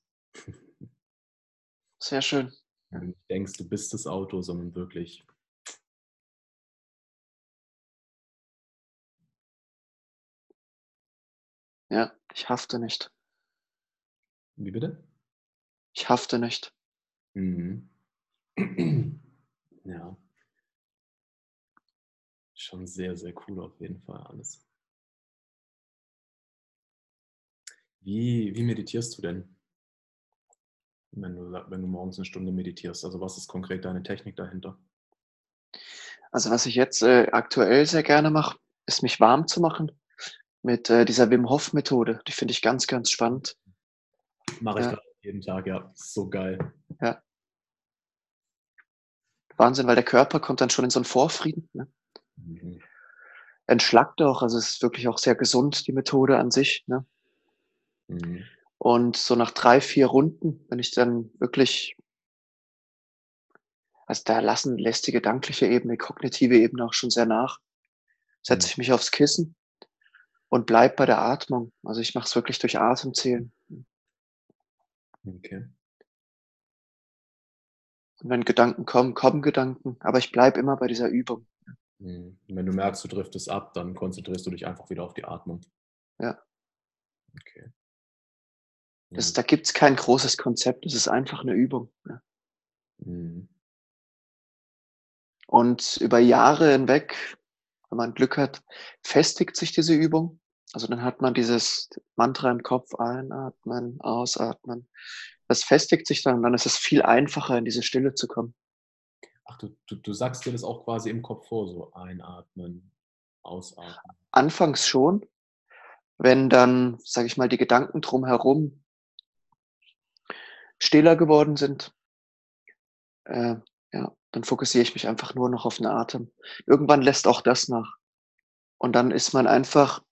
Sehr schön. Wenn du nicht denkst, du bist das Auto, sondern wirklich. Ja, ich hafte nicht. Wie bitte? Ich hafte nicht. Mhm. ja. Schon sehr, sehr cool auf jeden Fall alles. Wie, wie meditierst du denn? Wenn du, wenn du morgens eine Stunde meditierst. Also was ist konkret deine Technik dahinter? Also was ich jetzt äh, aktuell sehr gerne mache, ist mich warm zu machen mit äh, dieser Wim Hof Methode. Die finde ich ganz, ganz spannend. Mache ich ja. jeden Tag, ja. So geil. Ja. Wahnsinn, weil der Körper kommt dann schon in so einen Vorfrieden. Ne? Mhm. Entschlackt auch, also es ist wirklich auch sehr gesund, die Methode an sich. Ne? Mhm. Und so nach drei, vier Runden, wenn ich dann wirklich, also da lassen lässt die gedankliche Ebene, kognitive Ebene auch schon sehr nach, setze mhm. ich mich aufs Kissen und bleib bei der Atmung. Also ich mache es wirklich durch Atemzählen. Okay. Und wenn Gedanken kommen, kommen Gedanken, aber ich bleibe immer bei dieser Übung. Mhm. Und wenn du merkst, du driftest ab, dann konzentrierst du dich einfach wieder auf die Atmung. Ja. Okay. Das, da gibt es kein großes Konzept, es ist einfach eine Übung. Ja. Mhm. Und über Jahre hinweg, wenn man Glück hat, festigt sich diese Übung. Also dann hat man dieses Mantra im Kopf, einatmen, ausatmen. Das festigt sich dann und dann ist es viel einfacher, in diese Stille zu kommen. Ach, du, du, du sagst dir das auch quasi im Kopf vor, so einatmen, ausatmen. Anfangs schon, wenn dann, sage ich mal, die Gedanken drumherum stiller geworden sind, äh, ja, dann fokussiere ich mich einfach nur noch auf den Atem. Irgendwann lässt auch das nach. Und dann ist man einfach,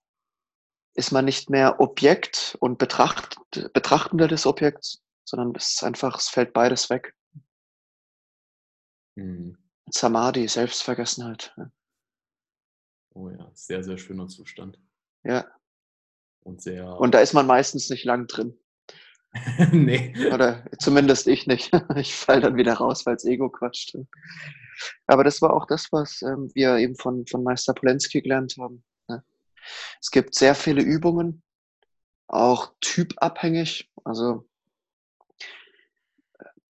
ist man nicht mehr Objekt und Betracht, Betrachtender des Objekts, sondern es ist einfach, es fällt beides weg. Mhm. Samadhi, Selbstvergessenheit. Ja. Oh ja, sehr, sehr schöner Zustand. Ja. Und sehr. Und da ist man meistens nicht lang drin. nee. Oder zumindest ich nicht. Ich falle dann wieder raus, weil es Ego quatscht. Aber das war auch das, was ähm, wir eben von, von Meister Polenski gelernt haben. Ne? Es gibt sehr viele Übungen, auch typabhängig. Also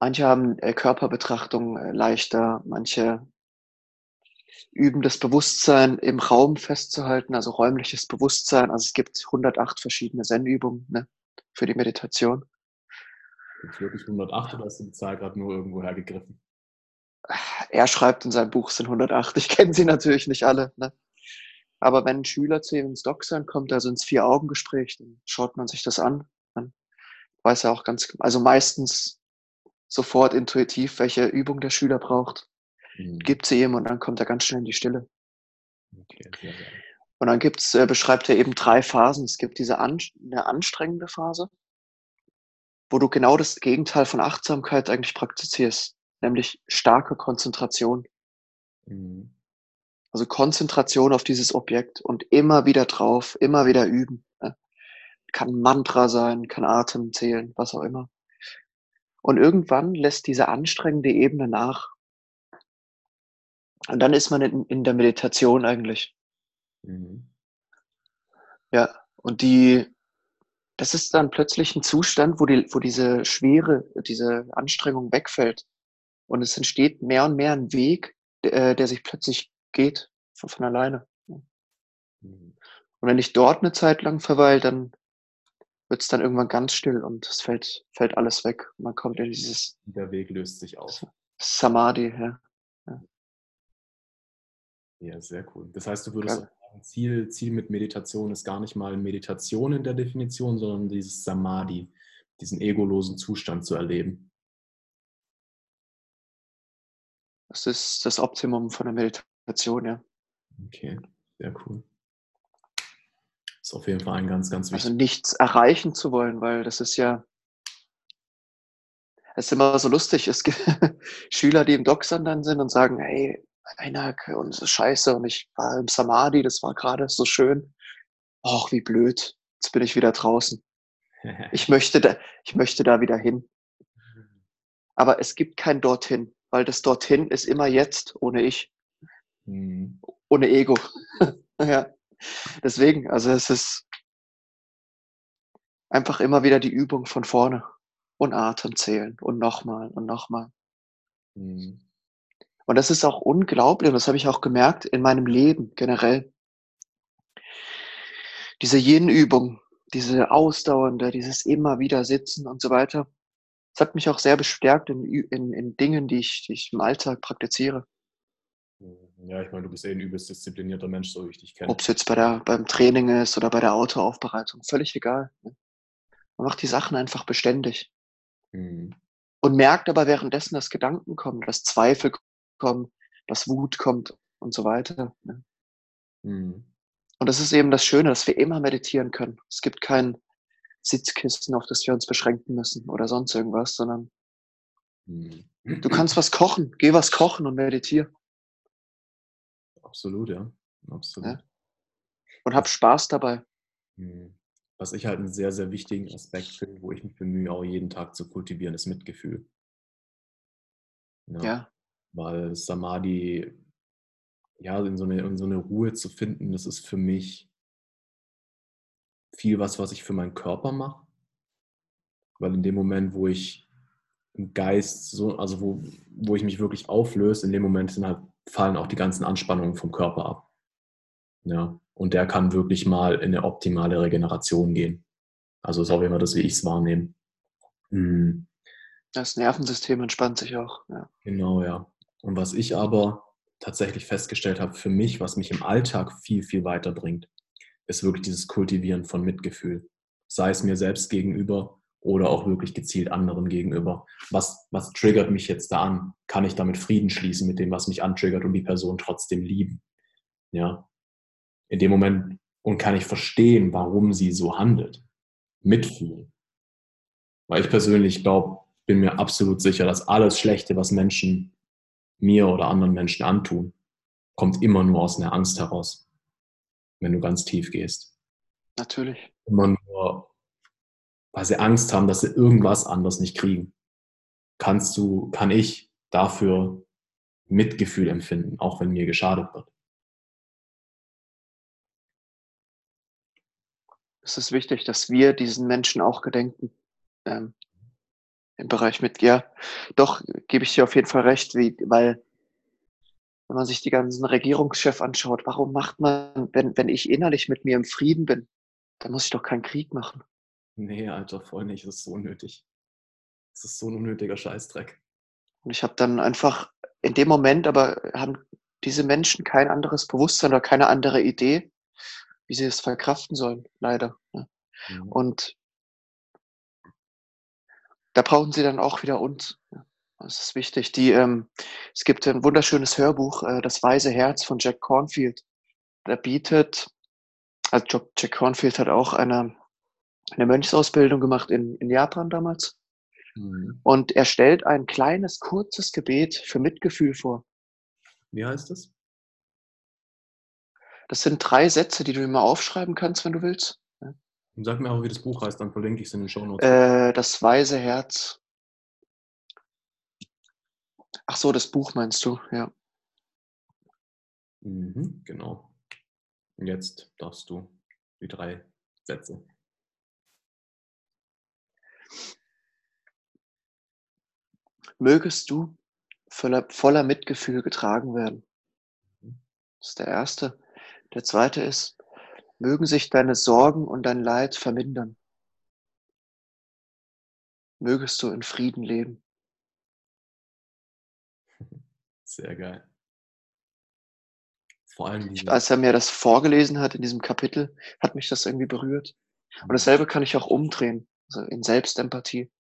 Manche haben äh, Körperbetrachtung äh, leichter, manche üben das Bewusstsein im Raum festzuhalten, also räumliches Bewusstsein. Also es gibt 108 verschiedene Zen-Übungen ne, für die Meditation. Es wirklich 108 oder hast du die Zahl gerade nur irgendwo hergegriffen? er schreibt in seinem Buch, es sind 108. Ich kenne sie natürlich nicht alle. Ne? Aber wenn ein Schüler zu ihm ins Doxern kommt, also ins Vier-Augen-Gespräch, dann schaut man sich das an. Dann weiß er auch ganz, also meistens sofort intuitiv, welche Übung der Schüler braucht. Mhm. Gibt sie ihm und dann kommt er ganz schnell in die Stille. Okay, sehr, sehr. Und dann gibt's, äh, beschreibt er eben drei Phasen. Es gibt diese an, eine anstrengende Phase, wo du genau das Gegenteil von Achtsamkeit eigentlich praktizierst, nämlich starke Konzentration. Mhm. Also Konzentration auf dieses Objekt und immer wieder drauf, immer wieder üben. Ne? Kann Mantra sein, kann Atem zählen, was auch immer. Und irgendwann lässt diese anstrengende Ebene nach. Und dann ist man in, in der Meditation eigentlich. Mhm. Ja, und die, das ist dann plötzlich ein Zustand, wo, die, wo diese Schwere, diese Anstrengung wegfällt. Und es entsteht mehr und mehr ein Weg, der, der sich plötzlich geht von, von alleine. Mhm. Und wenn ich dort eine Zeit lang verweile, dann wird es dann irgendwann ganz still und es fällt, fällt alles weg. Man kommt in dieses. Der Weg löst sich auf. Samadhi, ja. Ja, ja sehr cool. Das heißt, du würdest Ziel, Ziel mit Meditation ist gar nicht mal Meditation in der Definition, sondern dieses Samadhi, diesen egolosen Zustand zu erleben. Das ist das Optimum von der Meditation, ja. Okay, sehr cool. Ist auf jeden Fall ein ganz, ganz wichtig. Also nichts erreichen zu wollen, weil das ist ja, es ist immer so lustig. Es gibt Schüler, die im Doxern dann sind und sagen, hey, Einak, und es ist scheiße und ich war im Samadhi, das war gerade so schön. Och, wie blöd. Jetzt bin ich wieder draußen. Ich möchte da, ich möchte da wieder hin. Aber es gibt kein dorthin, weil das dorthin ist immer jetzt, ohne ich. Mhm. Ohne Ego. ja. Deswegen, also es ist einfach immer wieder die Übung von vorne und Atem zählen und nochmal und nochmal. Mhm. Und das ist auch unglaublich und das habe ich auch gemerkt in meinem Leben generell. Diese Yin-Übung, diese ausdauernde, dieses immer wieder sitzen und so weiter, das hat mich auch sehr bestärkt in, in, in Dingen, die ich, die ich im Alltag praktiziere. Ja, ich meine, du bist eh ein übelst disziplinierter Mensch, so wie ich dich kenne. Ob es jetzt bei der, beim Training ist oder bei der Autoaufbereitung, völlig egal. Ne? Man macht die Sachen einfach beständig. Mhm. Und merkt aber währenddessen, dass Gedanken kommen, dass Zweifel kommen, dass Wut kommt und so weiter. Ne? Mhm. Und das ist eben das Schöne, dass wir immer meditieren können. Es gibt kein Sitzkissen, auf das wir uns beschränken müssen oder sonst irgendwas, sondern mhm. du kannst was kochen, geh was kochen und meditiere. Absolut, ja. Absolut. Ja. Und hab Spaß dabei. Hm. Was ich halt einen sehr, sehr wichtigen Aspekt finde, wo ich mich bemühe, auch jeden Tag zu kultivieren, ist Mitgefühl. Ja. ja. Weil Samadhi, ja, in so, eine, in so eine Ruhe zu finden, das ist für mich viel was, was ich für meinen Körper mache. Weil in dem Moment, wo ich im Geist so, also wo, wo ich mich wirklich auflöse, in dem Moment sind halt fallen auch die ganzen Anspannungen vom Körper ab. Ja, und der kann wirklich mal in eine optimale Regeneration gehen. Also ist auch immer das, wie ich es wahrnehme. Mhm. Das Nervensystem entspannt sich auch. Ja. Genau, ja. Und was ich aber tatsächlich festgestellt habe, für mich, was mich im Alltag viel, viel weiterbringt, ist wirklich dieses Kultivieren von Mitgefühl. Sei es mir selbst gegenüber oder auch wirklich gezielt anderen gegenüber. Was, was triggert mich jetzt da an? Kann ich damit Frieden schließen mit dem, was mich antriggert und die Person trotzdem lieben? Ja. In dem Moment und kann ich verstehen, warum sie so handelt. Mitfühlen. Weil ich persönlich glaube, bin mir absolut sicher, dass alles Schlechte, was Menschen mir oder anderen Menschen antun, kommt immer nur aus einer Angst heraus. Wenn du ganz tief gehst. Natürlich. Immer nur weil sie Angst haben, dass sie irgendwas anderes nicht kriegen, kannst du, kann ich dafür Mitgefühl empfinden, auch wenn mir geschadet wird. Es ist wichtig, dass wir diesen Menschen auch gedenken. Ähm, Im Bereich mit, ja, doch, gebe ich dir auf jeden Fall recht, wie, weil wenn man sich die ganzen Regierungschefs anschaut, warum macht man, wenn, wenn ich innerlich mit mir im Frieden bin, dann muss ich doch keinen Krieg machen. Nee, Alter, voll nicht. Das ist so unnötig. Das ist so ein unnötiger Scheißdreck. Und ich habe dann einfach in dem Moment aber haben diese Menschen kein anderes Bewusstsein oder keine andere Idee, wie sie es verkraften sollen, leider. Ne? Mhm. Und da brauchen sie dann auch wieder uns. Das ist wichtig. Die, ähm, es gibt ein wunderschönes Hörbuch, äh, Das Weise Herz von Jack Cornfield. Der bietet, also Jack Cornfield hat auch eine, eine Mönchsausbildung gemacht in, in Japan damals. Mhm. Und er stellt ein kleines, kurzes Gebet für Mitgefühl vor. Wie heißt das? Das sind drei Sätze, die du immer aufschreiben kannst, wenn du willst. Und sag mir auch, wie das Buch heißt, dann verlinke ich es in den Show Notes. Äh, das weise Herz. Ach so, das Buch meinst du, ja. Mhm, genau. Und jetzt darfst du die drei Sätze. Mögest du voller, voller Mitgefühl getragen werden. Mhm. Das ist der erste. Der zweite ist, Mögen sich deine Sorgen und dein Leid vermindern. Mögest du in Frieden leben. Sehr geil. Vor allem die Als er mir das vorgelesen hat in diesem Kapitel, hat mich das irgendwie berührt. Und dasselbe kann ich auch umdrehen, also in Selbstempathie.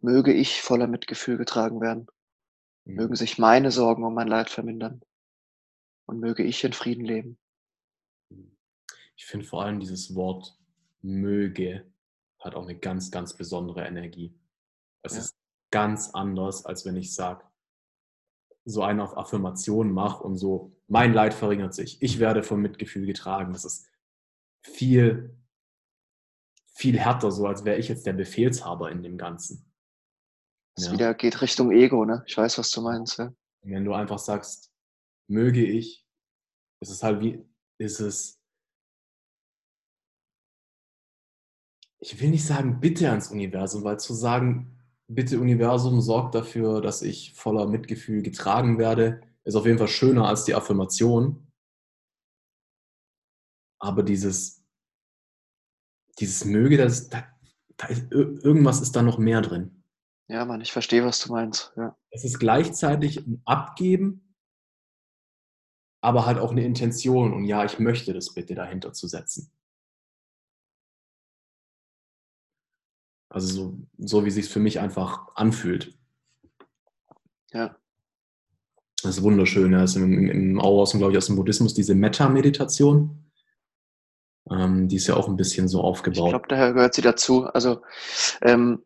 Möge ich voller Mitgefühl getragen werden. Mögen mhm. sich meine Sorgen um mein Leid vermindern. Und möge ich in Frieden leben ich finde vor allem dieses Wort möge hat auch eine ganz, ganz besondere Energie. Es ja. ist ganz anders, als wenn ich sage, so eine auf Affirmation mache und so, mein Leid verringert sich, ich werde vom Mitgefühl getragen. Das ist viel, viel härter, so als wäre ich jetzt der Befehlshaber in dem Ganzen. Das ja. wieder geht Richtung Ego, ne? Ich weiß, was du meinst, ja. Wenn du einfach sagst, möge ich, ist es halt wie, ist es ich will nicht sagen, bitte ans Universum, weil zu sagen, bitte Universum sorgt dafür, dass ich voller Mitgefühl getragen werde, ist auf jeden Fall schöner als die Affirmation. Aber dieses, dieses Möge, das, da, da ist, irgendwas ist da noch mehr drin. Ja, Mann, ich verstehe, was du meinst. Ja. Es ist gleichzeitig ein Abgeben, aber halt auch eine Intention und ja, ich möchte das bitte dahinter zu setzen. Also so, so wie es sich für mich einfach anfühlt. Ja. Das ist wunderschön. Das ist im, im aus, glaube ich, aus dem Buddhismus diese Metta-Meditation. Ähm, die ist ja auch ein bisschen so aufgebaut. Ich glaube, daher gehört sie dazu. Also ähm,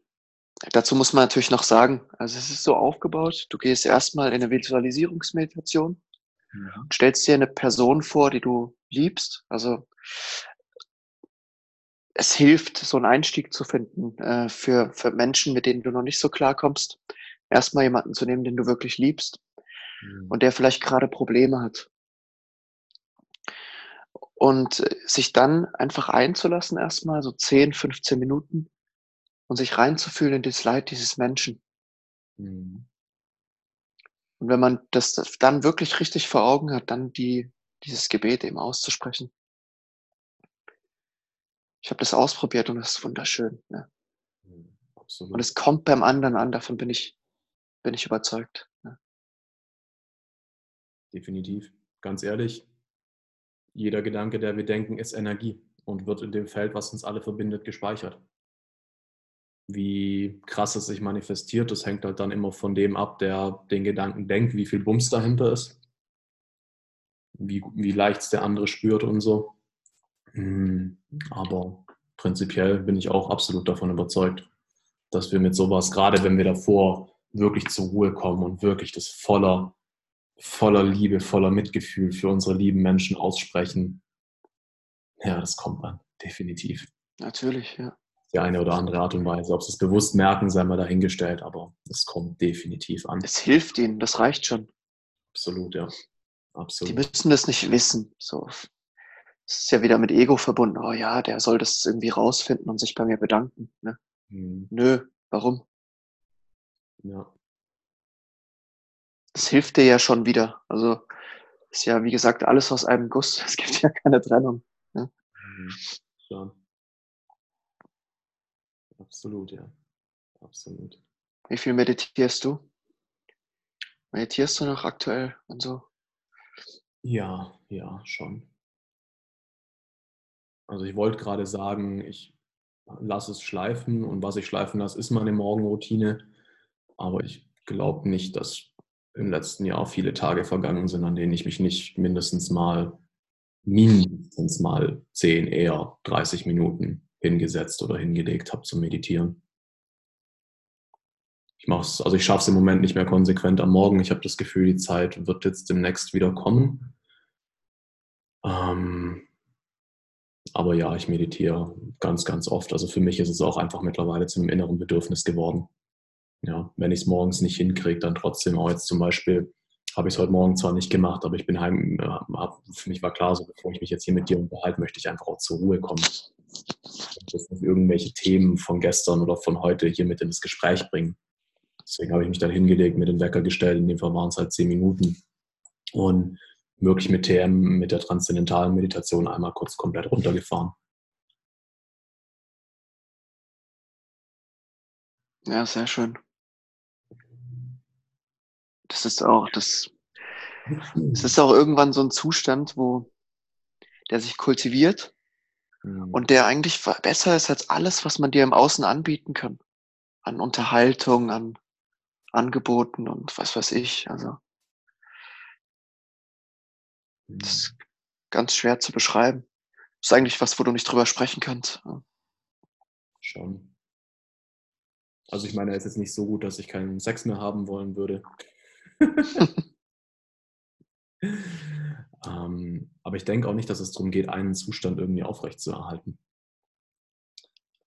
dazu muss man natürlich noch sagen, also es ist so aufgebaut, du gehst erstmal in eine Visualisierungsmeditation, ja. stellst dir eine Person vor, die du liebst. Also es hilft, so einen Einstieg zu finden äh, für, für Menschen, mit denen du noch nicht so klarkommst. Erstmal jemanden zu nehmen, den du wirklich liebst mhm. und der vielleicht gerade Probleme hat. Und äh, sich dann einfach einzulassen, erstmal so 10, 15 Minuten und sich reinzufühlen in das Leid dieses Menschen. Mhm. Und wenn man das dann wirklich richtig vor Augen hat, dann die, dieses Gebet eben auszusprechen. Ich habe das ausprobiert und es ist wunderschön. Ne? Hm, und es kommt beim anderen an, davon bin ich, bin ich überzeugt. Ne? Definitiv. Ganz ehrlich, jeder Gedanke, der wir denken, ist Energie und wird in dem Feld, was uns alle verbindet, gespeichert. Wie krass es sich manifestiert, das hängt halt dann immer von dem ab, der den Gedanken denkt, wie viel Bums dahinter ist, wie, wie leicht es der andere spürt und so. Hm, aber prinzipiell bin ich auch absolut davon überzeugt, dass wir mit sowas, gerade wenn wir davor wirklich zur Ruhe kommen und wirklich das voller, voller Liebe, voller Mitgefühl für unsere lieben Menschen aussprechen, ja, das kommt dann definitiv. Natürlich, ja. Die eine oder andere Art und Weise. Ob sie es bewusst merken, sei mal dahingestellt, aber es kommt definitiv an. Es hilft ihnen, das reicht schon. Absolut, ja. Absolut. Die müssen das nicht wissen. So es ist ja wieder mit Ego verbunden. Oh ja, der soll das irgendwie rausfinden und sich bei mir bedanken. Ne? Mhm. Nö, warum? Ja. Das hilft dir ja schon wieder. Also ist ja, wie gesagt, alles aus einem Guss. Es gibt ja keine Trennung. Ne? Mhm. Ja. Absolut, ja. Absolut. Wie viel meditierst du? Meditierst du noch aktuell und so? Ja, ja, schon. Also ich wollte gerade sagen, ich lasse es schleifen und was ich schleifen lasse, ist meine Morgenroutine. Aber ich glaube nicht, dass im letzten Jahr viele Tage vergangen sind, an denen ich mich nicht mindestens mal, mindestens mal 10, eher 30 Minuten hingesetzt oder hingelegt habe zum Meditieren. Ich mache es, also ich schaffe es im Moment nicht mehr konsequent am Morgen. Ich habe das Gefühl, die Zeit wird jetzt demnächst wieder kommen. Ähm, aber ja, ich meditiere ganz, ganz oft. Also für mich ist es auch einfach mittlerweile zu einem inneren Bedürfnis geworden. Ja, wenn ich es morgens nicht hinkriege, dann trotzdem auch jetzt zum Beispiel habe ich es heute Morgen zwar nicht gemacht, aber ich bin heim, äh, hab, für mich war klar, so bevor ich mich jetzt hier mit dir unterhalte, möchte ich einfach auch zur Ruhe kommen. Ich nicht irgendwelche Themen von gestern oder von heute hier mit in das Gespräch bringen. Deswegen habe ich mich dann hingelegt, mit dem Wecker gestellt. In dem Fall waren es halt zehn Minuten. Und wirklich mit TM, mit der transzendentalen Meditation einmal kurz komplett runtergefahren. Ja, sehr schön. Das ist auch, das, es ist auch irgendwann so ein Zustand, wo der sich kultiviert mhm. und der eigentlich besser ist als alles, was man dir im Außen anbieten kann. An Unterhaltung, an Angeboten und was weiß ich. Also das ist mhm. ganz schwer zu beschreiben. Das ist eigentlich was, wo du nicht drüber sprechen kannst. Schon. Also ich meine, es ist jetzt nicht so gut, dass ich keinen Sex mehr haben wollen würde. ähm, aber ich denke auch nicht, dass es darum geht, einen Zustand irgendwie aufrechtzuerhalten.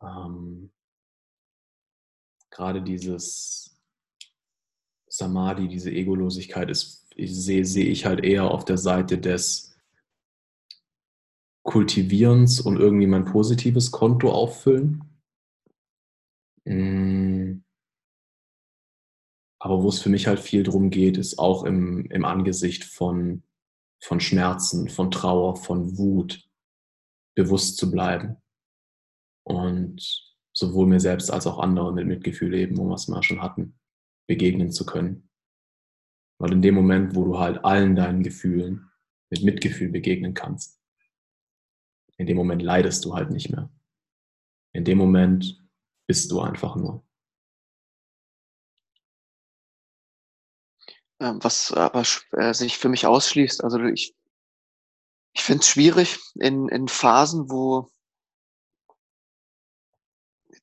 Ähm, gerade dieses Samadhi, diese Egolosigkeit ist sehe, sehe ich halt eher auf der Seite des Kultivierens und irgendwie mein positives Konto auffüllen. Mm. Aber wo es für mich halt viel drum geht, ist auch im, im Angesicht von, von Schmerzen, von Trauer, von Wut bewusst zu bleiben. Und sowohl mir selbst als auch anderen mit Mitgefühl eben, wo wir es mal schon hatten, begegnen zu können. Weil in dem Moment, wo du halt allen deinen Gefühlen mit Mitgefühl begegnen kannst, in dem Moment leidest du halt nicht mehr. In dem Moment bist du einfach nur. Ähm, was aber äh, sich für mich ausschließt, also ich, ich finde es schwierig in, in Phasen, wo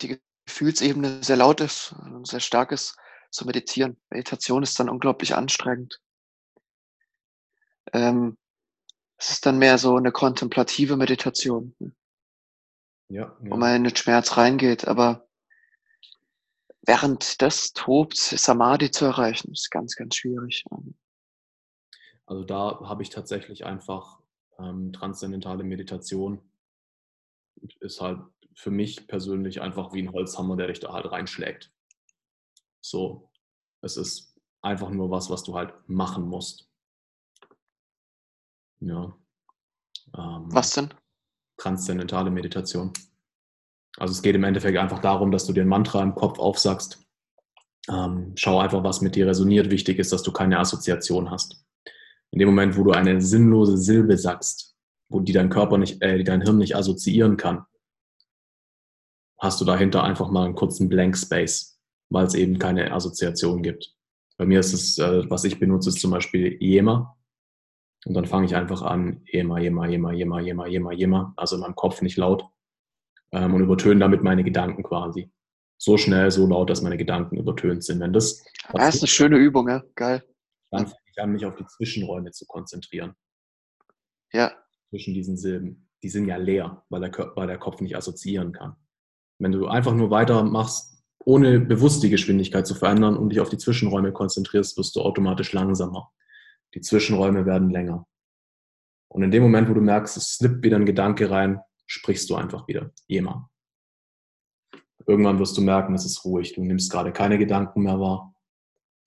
die Gefühlsebene sehr laut ist, sehr stark ist, zu meditieren. Meditation ist dann unglaublich anstrengend. Ähm, es ist dann mehr so eine kontemplative Meditation, ja, ja. wo man in den Schmerz reingeht. Aber während des tobt, Samadhi zu erreichen, ist ganz, ganz schwierig. Also da habe ich tatsächlich einfach ähm, transzendentale Meditation. Ist halt für mich persönlich einfach wie ein Holzhammer, der dich da halt reinschlägt. So, es ist einfach nur was, was du halt machen musst. Ja. Ähm, was denn? Transzendentale Meditation. Also es geht im Endeffekt einfach darum, dass du dir ein Mantra im Kopf aufsagst. Ähm, schau einfach, was mit dir resoniert. Wichtig ist, dass du keine Assoziation hast. In dem Moment, wo du eine sinnlose Silbe sagst, wo die dein Körper nicht, äh, die dein Hirn nicht assoziieren kann, hast du dahinter einfach mal einen kurzen Blank Space weil es eben keine Assoziation gibt. Bei mir ist es, äh, was ich benutze, ist zum Beispiel Jema. Und dann fange ich einfach an, Jema, Jema, Jema, Jema, Jema, Jema, Jema, also in meinem Kopf nicht laut ähm, und übertöne damit meine Gedanken quasi. So schnell, so laut, dass meine Gedanken übertönt sind. Wenn das, das ist eine schöne Übung, ja, geil. Dann fange ich an, mich auf die Zwischenräume zu konzentrieren. Ja. Zwischen diesen Silben. Die sind ja leer, weil der, weil der Kopf nicht assoziieren kann. Wenn du einfach nur weitermachst, ohne bewusst die Geschwindigkeit zu verändern und dich auf die Zwischenräume konzentrierst, wirst du automatisch langsamer. Die Zwischenräume werden länger. Und in dem Moment, wo du merkst, es slippt wieder ein Gedanke rein, sprichst du einfach wieder. Jema. Irgendwann wirst du merken, es ist ruhig. Du nimmst gerade keine Gedanken mehr wahr.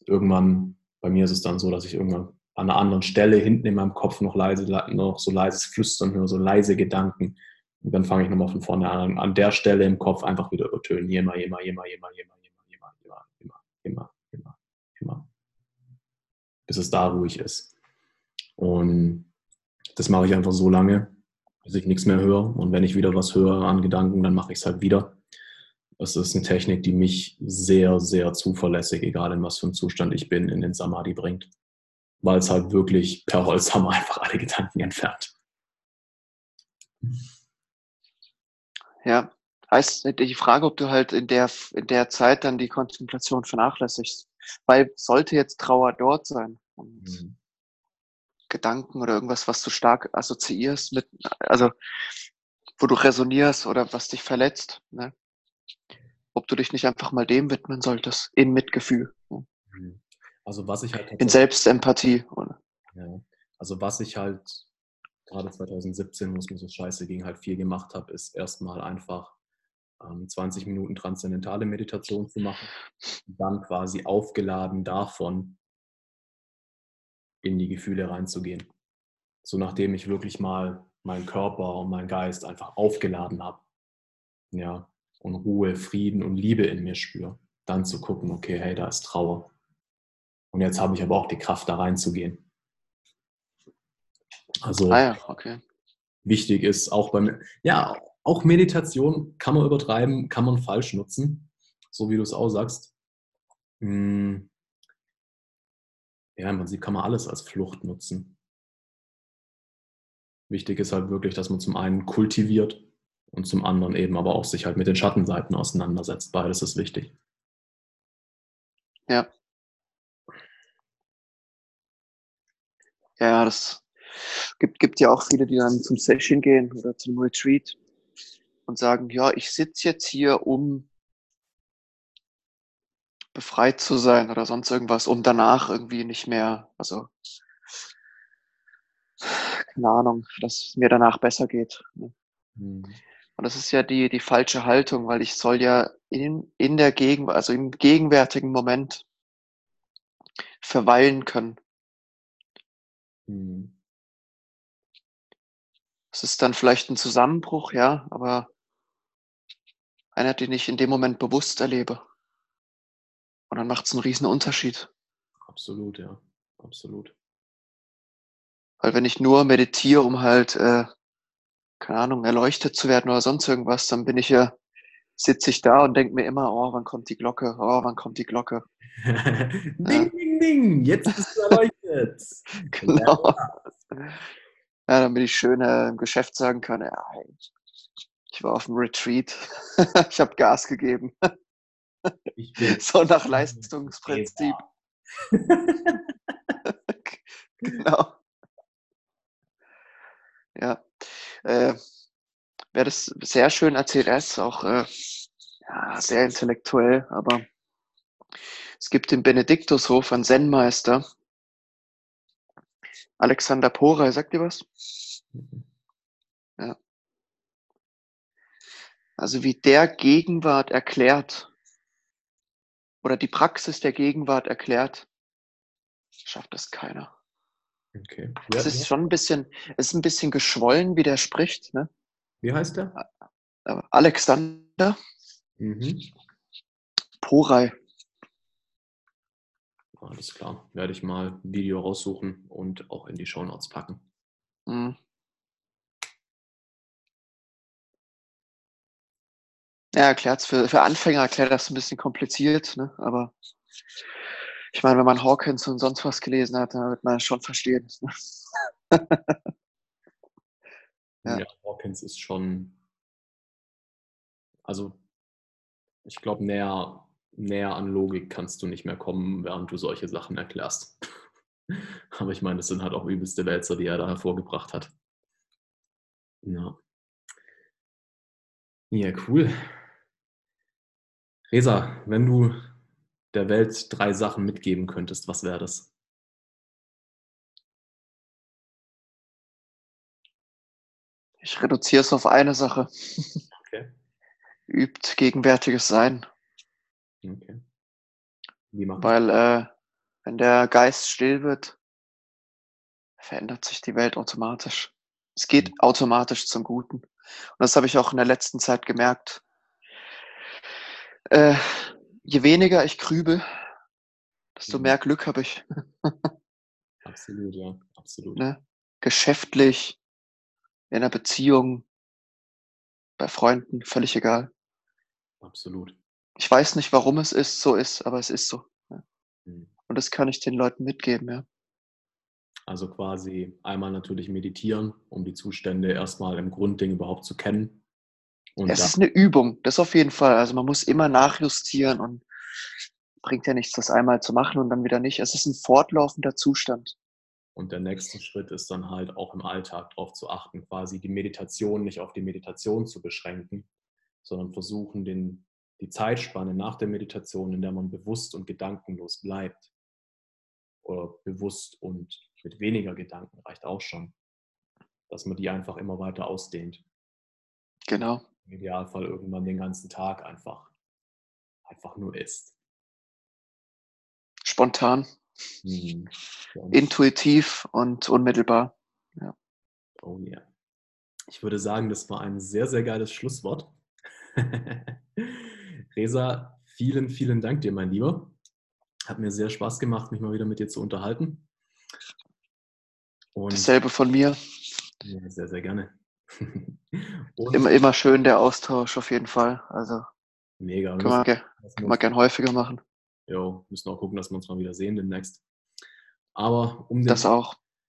Irgendwann, bei mir ist es dann so, dass ich irgendwann an einer anderen Stelle hinten in meinem Kopf noch leise, noch so leises Flüstern höre, so leise Gedanken, und dann fange ich nochmal von vorne an. An der Stelle im Kopf einfach wieder übertönen. Jema, jema, jema, jema, jema, jema, jema, jema, jema, jema, jema, jema. bis es da ruhig ist. Und das mache ich einfach so lange, bis ich nichts mehr höre. Und wenn ich wieder was höre an Gedanken, dann mache ich es halt wieder. Das ist eine Technik, die mich sehr, sehr zuverlässig, egal in was für einem Zustand ich bin, in den Samadhi bringt. Weil es halt wirklich per Holzhammer einfach alle Gedanken entfernt. Ja, heißt die Frage, ob du halt in der, in der Zeit dann die Konzentration vernachlässigst. Weil sollte jetzt Trauer dort sein und mhm. Gedanken oder irgendwas, was du stark assoziierst mit, also wo du resonierst oder was dich verletzt, ne? ob du dich nicht einfach mal dem widmen solltest, in Mitgefühl. Ne? Mhm. Also was ich halt in Selbstempathie. Oder? Ja, also was ich halt gerade 2017, wo es mir so scheiße ging, halt viel gemacht habe, ist erstmal einfach ähm, 20 Minuten transzendentale Meditation zu machen, dann quasi aufgeladen davon in die Gefühle reinzugehen. So nachdem ich wirklich mal meinen Körper und meinen Geist einfach aufgeladen habe. Ja, und Ruhe, Frieden und Liebe in mir spüre. Dann zu gucken, okay, hey, da ist Trauer. Und jetzt habe ich aber auch die Kraft, da reinzugehen. Also ah ja, okay. wichtig ist auch beim, ja, auch Meditation kann man übertreiben, kann man falsch nutzen, so wie du es auch sagst. Hm. Ja, im Prinzip kann man alles als Flucht nutzen. Wichtig ist halt wirklich, dass man zum einen kultiviert und zum anderen eben aber auch sich halt mit den Schattenseiten auseinandersetzt. Beides ist wichtig. Ja. Ja, das gibt, gibt ja auch viele, die dann zum Session gehen oder zum Retreat und sagen, ja, ich sitze jetzt hier, um befreit zu sein oder sonst irgendwas, um danach irgendwie nicht mehr, also keine Ahnung, dass es mir danach besser geht. Ne? Mhm. Und das ist ja die, die falsche Haltung, weil ich soll ja in, in der Gegenwart, also im gegenwärtigen Moment verweilen können. Mhm. Es ist dann vielleicht ein Zusammenbruch, ja, aber einer, den ich in dem Moment bewusst erlebe. Und dann macht es einen riesen Unterschied. Absolut, ja. Absolut. Weil wenn ich nur meditiere, um halt, äh, keine Ahnung, erleuchtet zu werden oder sonst irgendwas, dann bin ich ja, sitze ich da und denke mir immer, oh, wann kommt die Glocke? Oh, wann kommt die Glocke? ding, ja. ding, ding, jetzt bist du erleuchtet. genau. Ja, damit ich schön äh, im Geschäft sagen kann, ja, ich war auf dem Retreat. ich habe Gas gegeben. so nach Leistungsprinzip. genau. Ja. Äh, Wäre das sehr schön erzählt, er ist auch äh, ja, sehr intellektuell, aber es gibt im Benediktushof einen Zen-Meister, Alexander Pora, sagt ihr was? Mhm. Ja. Also wie der Gegenwart erklärt oder die Praxis der Gegenwart erklärt, schafft das keiner. Okay. Ja, es ist ja. schon ein bisschen, es ist ein bisschen geschwollen, wie der spricht. Ne? Wie heißt der? Äh, Alexander mhm. Porai. Alles klar. Werde ich mal ein Video raussuchen und auch in die Show Notes packen. Mhm. Ja, erklärt für, für Anfänger erklärt das ein bisschen kompliziert, ne? aber ich meine, wenn man Hawkins und sonst was gelesen hat, dann wird man es schon verstehen. ja. ja, Hawkins ist schon, also ich glaube, näher, näher an Logik kannst du nicht mehr kommen, während du solche Sachen erklärst. aber ich meine, das sind halt auch übelste Wälzer, die er da hervorgebracht hat. Ja. Ja, cool. Resa, wenn du der Welt drei Sachen mitgeben könntest, was wäre das? Ich reduziere es auf eine Sache. Okay. Übt gegenwärtiges Sein. Okay. Weil äh, wenn der Geist still wird, verändert sich die Welt automatisch. Es geht mhm. automatisch zum Guten. Und das habe ich auch in der letzten Zeit gemerkt äh, je weniger ich grübel, desto mhm. mehr Glück habe ich. Absolut, ja, absolut. Ne? Geschäftlich, in einer Beziehung, bei Freunden, völlig egal. Absolut. Ich weiß nicht, warum es ist, so ist, aber es ist so. Ja. Mhm. Und das kann ich den Leuten mitgeben, ja. Also quasi einmal natürlich meditieren, um die Zustände erstmal im Grundding überhaupt zu kennen. Und es ist eine Übung, das auf jeden Fall. Also man muss immer nachjustieren und bringt ja nichts, das einmal zu machen und dann wieder nicht. Es ist ein fortlaufender Zustand. Und der nächste Schritt ist dann halt auch im Alltag darauf zu achten, quasi die Meditation nicht auf die Meditation zu beschränken, sondern versuchen, den, die Zeitspanne nach der Meditation, in der man bewusst und gedankenlos bleibt, oder bewusst und mit weniger Gedanken reicht auch schon, dass man die einfach immer weiter ausdehnt. Genau. Im Idealfall irgendwann den ganzen Tag einfach, einfach nur ist. Spontan. Hm. Intuitiv und unmittelbar. Ja. Oh ja. Yeah. Ich würde sagen, das war ein sehr, sehr geiles Schlusswort. Resa, vielen, vielen Dank dir, mein Lieber. Hat mir sehr Spaß gemacht, mich mal wieder mit dir zu unterhalten. Und Dasselbe von mir. Ja, sehr, sehr gerne. immer, immer schön der Austausch auf jeden Fall. Also mega. Können wir, können wir gern häufiger machen. Jo, müssen auch gucken, dass wir uns mal wieder sehen demnächst. Aber um den,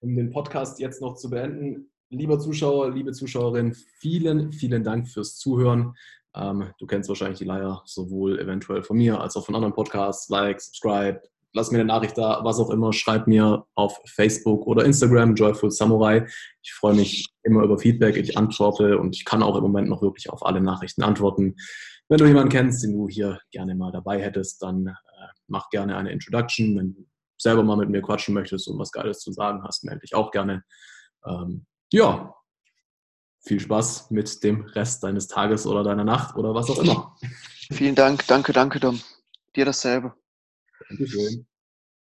um den Podcast jetzt noch zu beenden, lieber Zuschauer, liebe Zuschauerin, vielen, vielen Dank fürs Zuhören. Ähm, du kennst wahrscheinlich die Leier sowohl eventuell von mir als auch von anderen Podcasts. Like, subscribe, lass mir eine Nachricht da, was auch immer. Schreib mir auf Facebook oder Instagram, Joyful Samurai. Ich freue mich immer über Feedback. Ich antworte und ich kann auch im Moment noch wirklich auf alle Nachrichten antworten. Wenn du jemanden kennst, den du hier gerne mal dabei hättest, dann äh, mach gerne eine Introduction. Wenn du selber mal mit mir quatschen möchtest und was Geiles zu sagen hast, melde dich auch gerne. Ähm, ja, viel Spaß mit dem Rest deines Tages oder deiner Nacht oder was auch immer. Vielen Dank, danke, danke, Dom. Dir dasselbe. Dankeschön.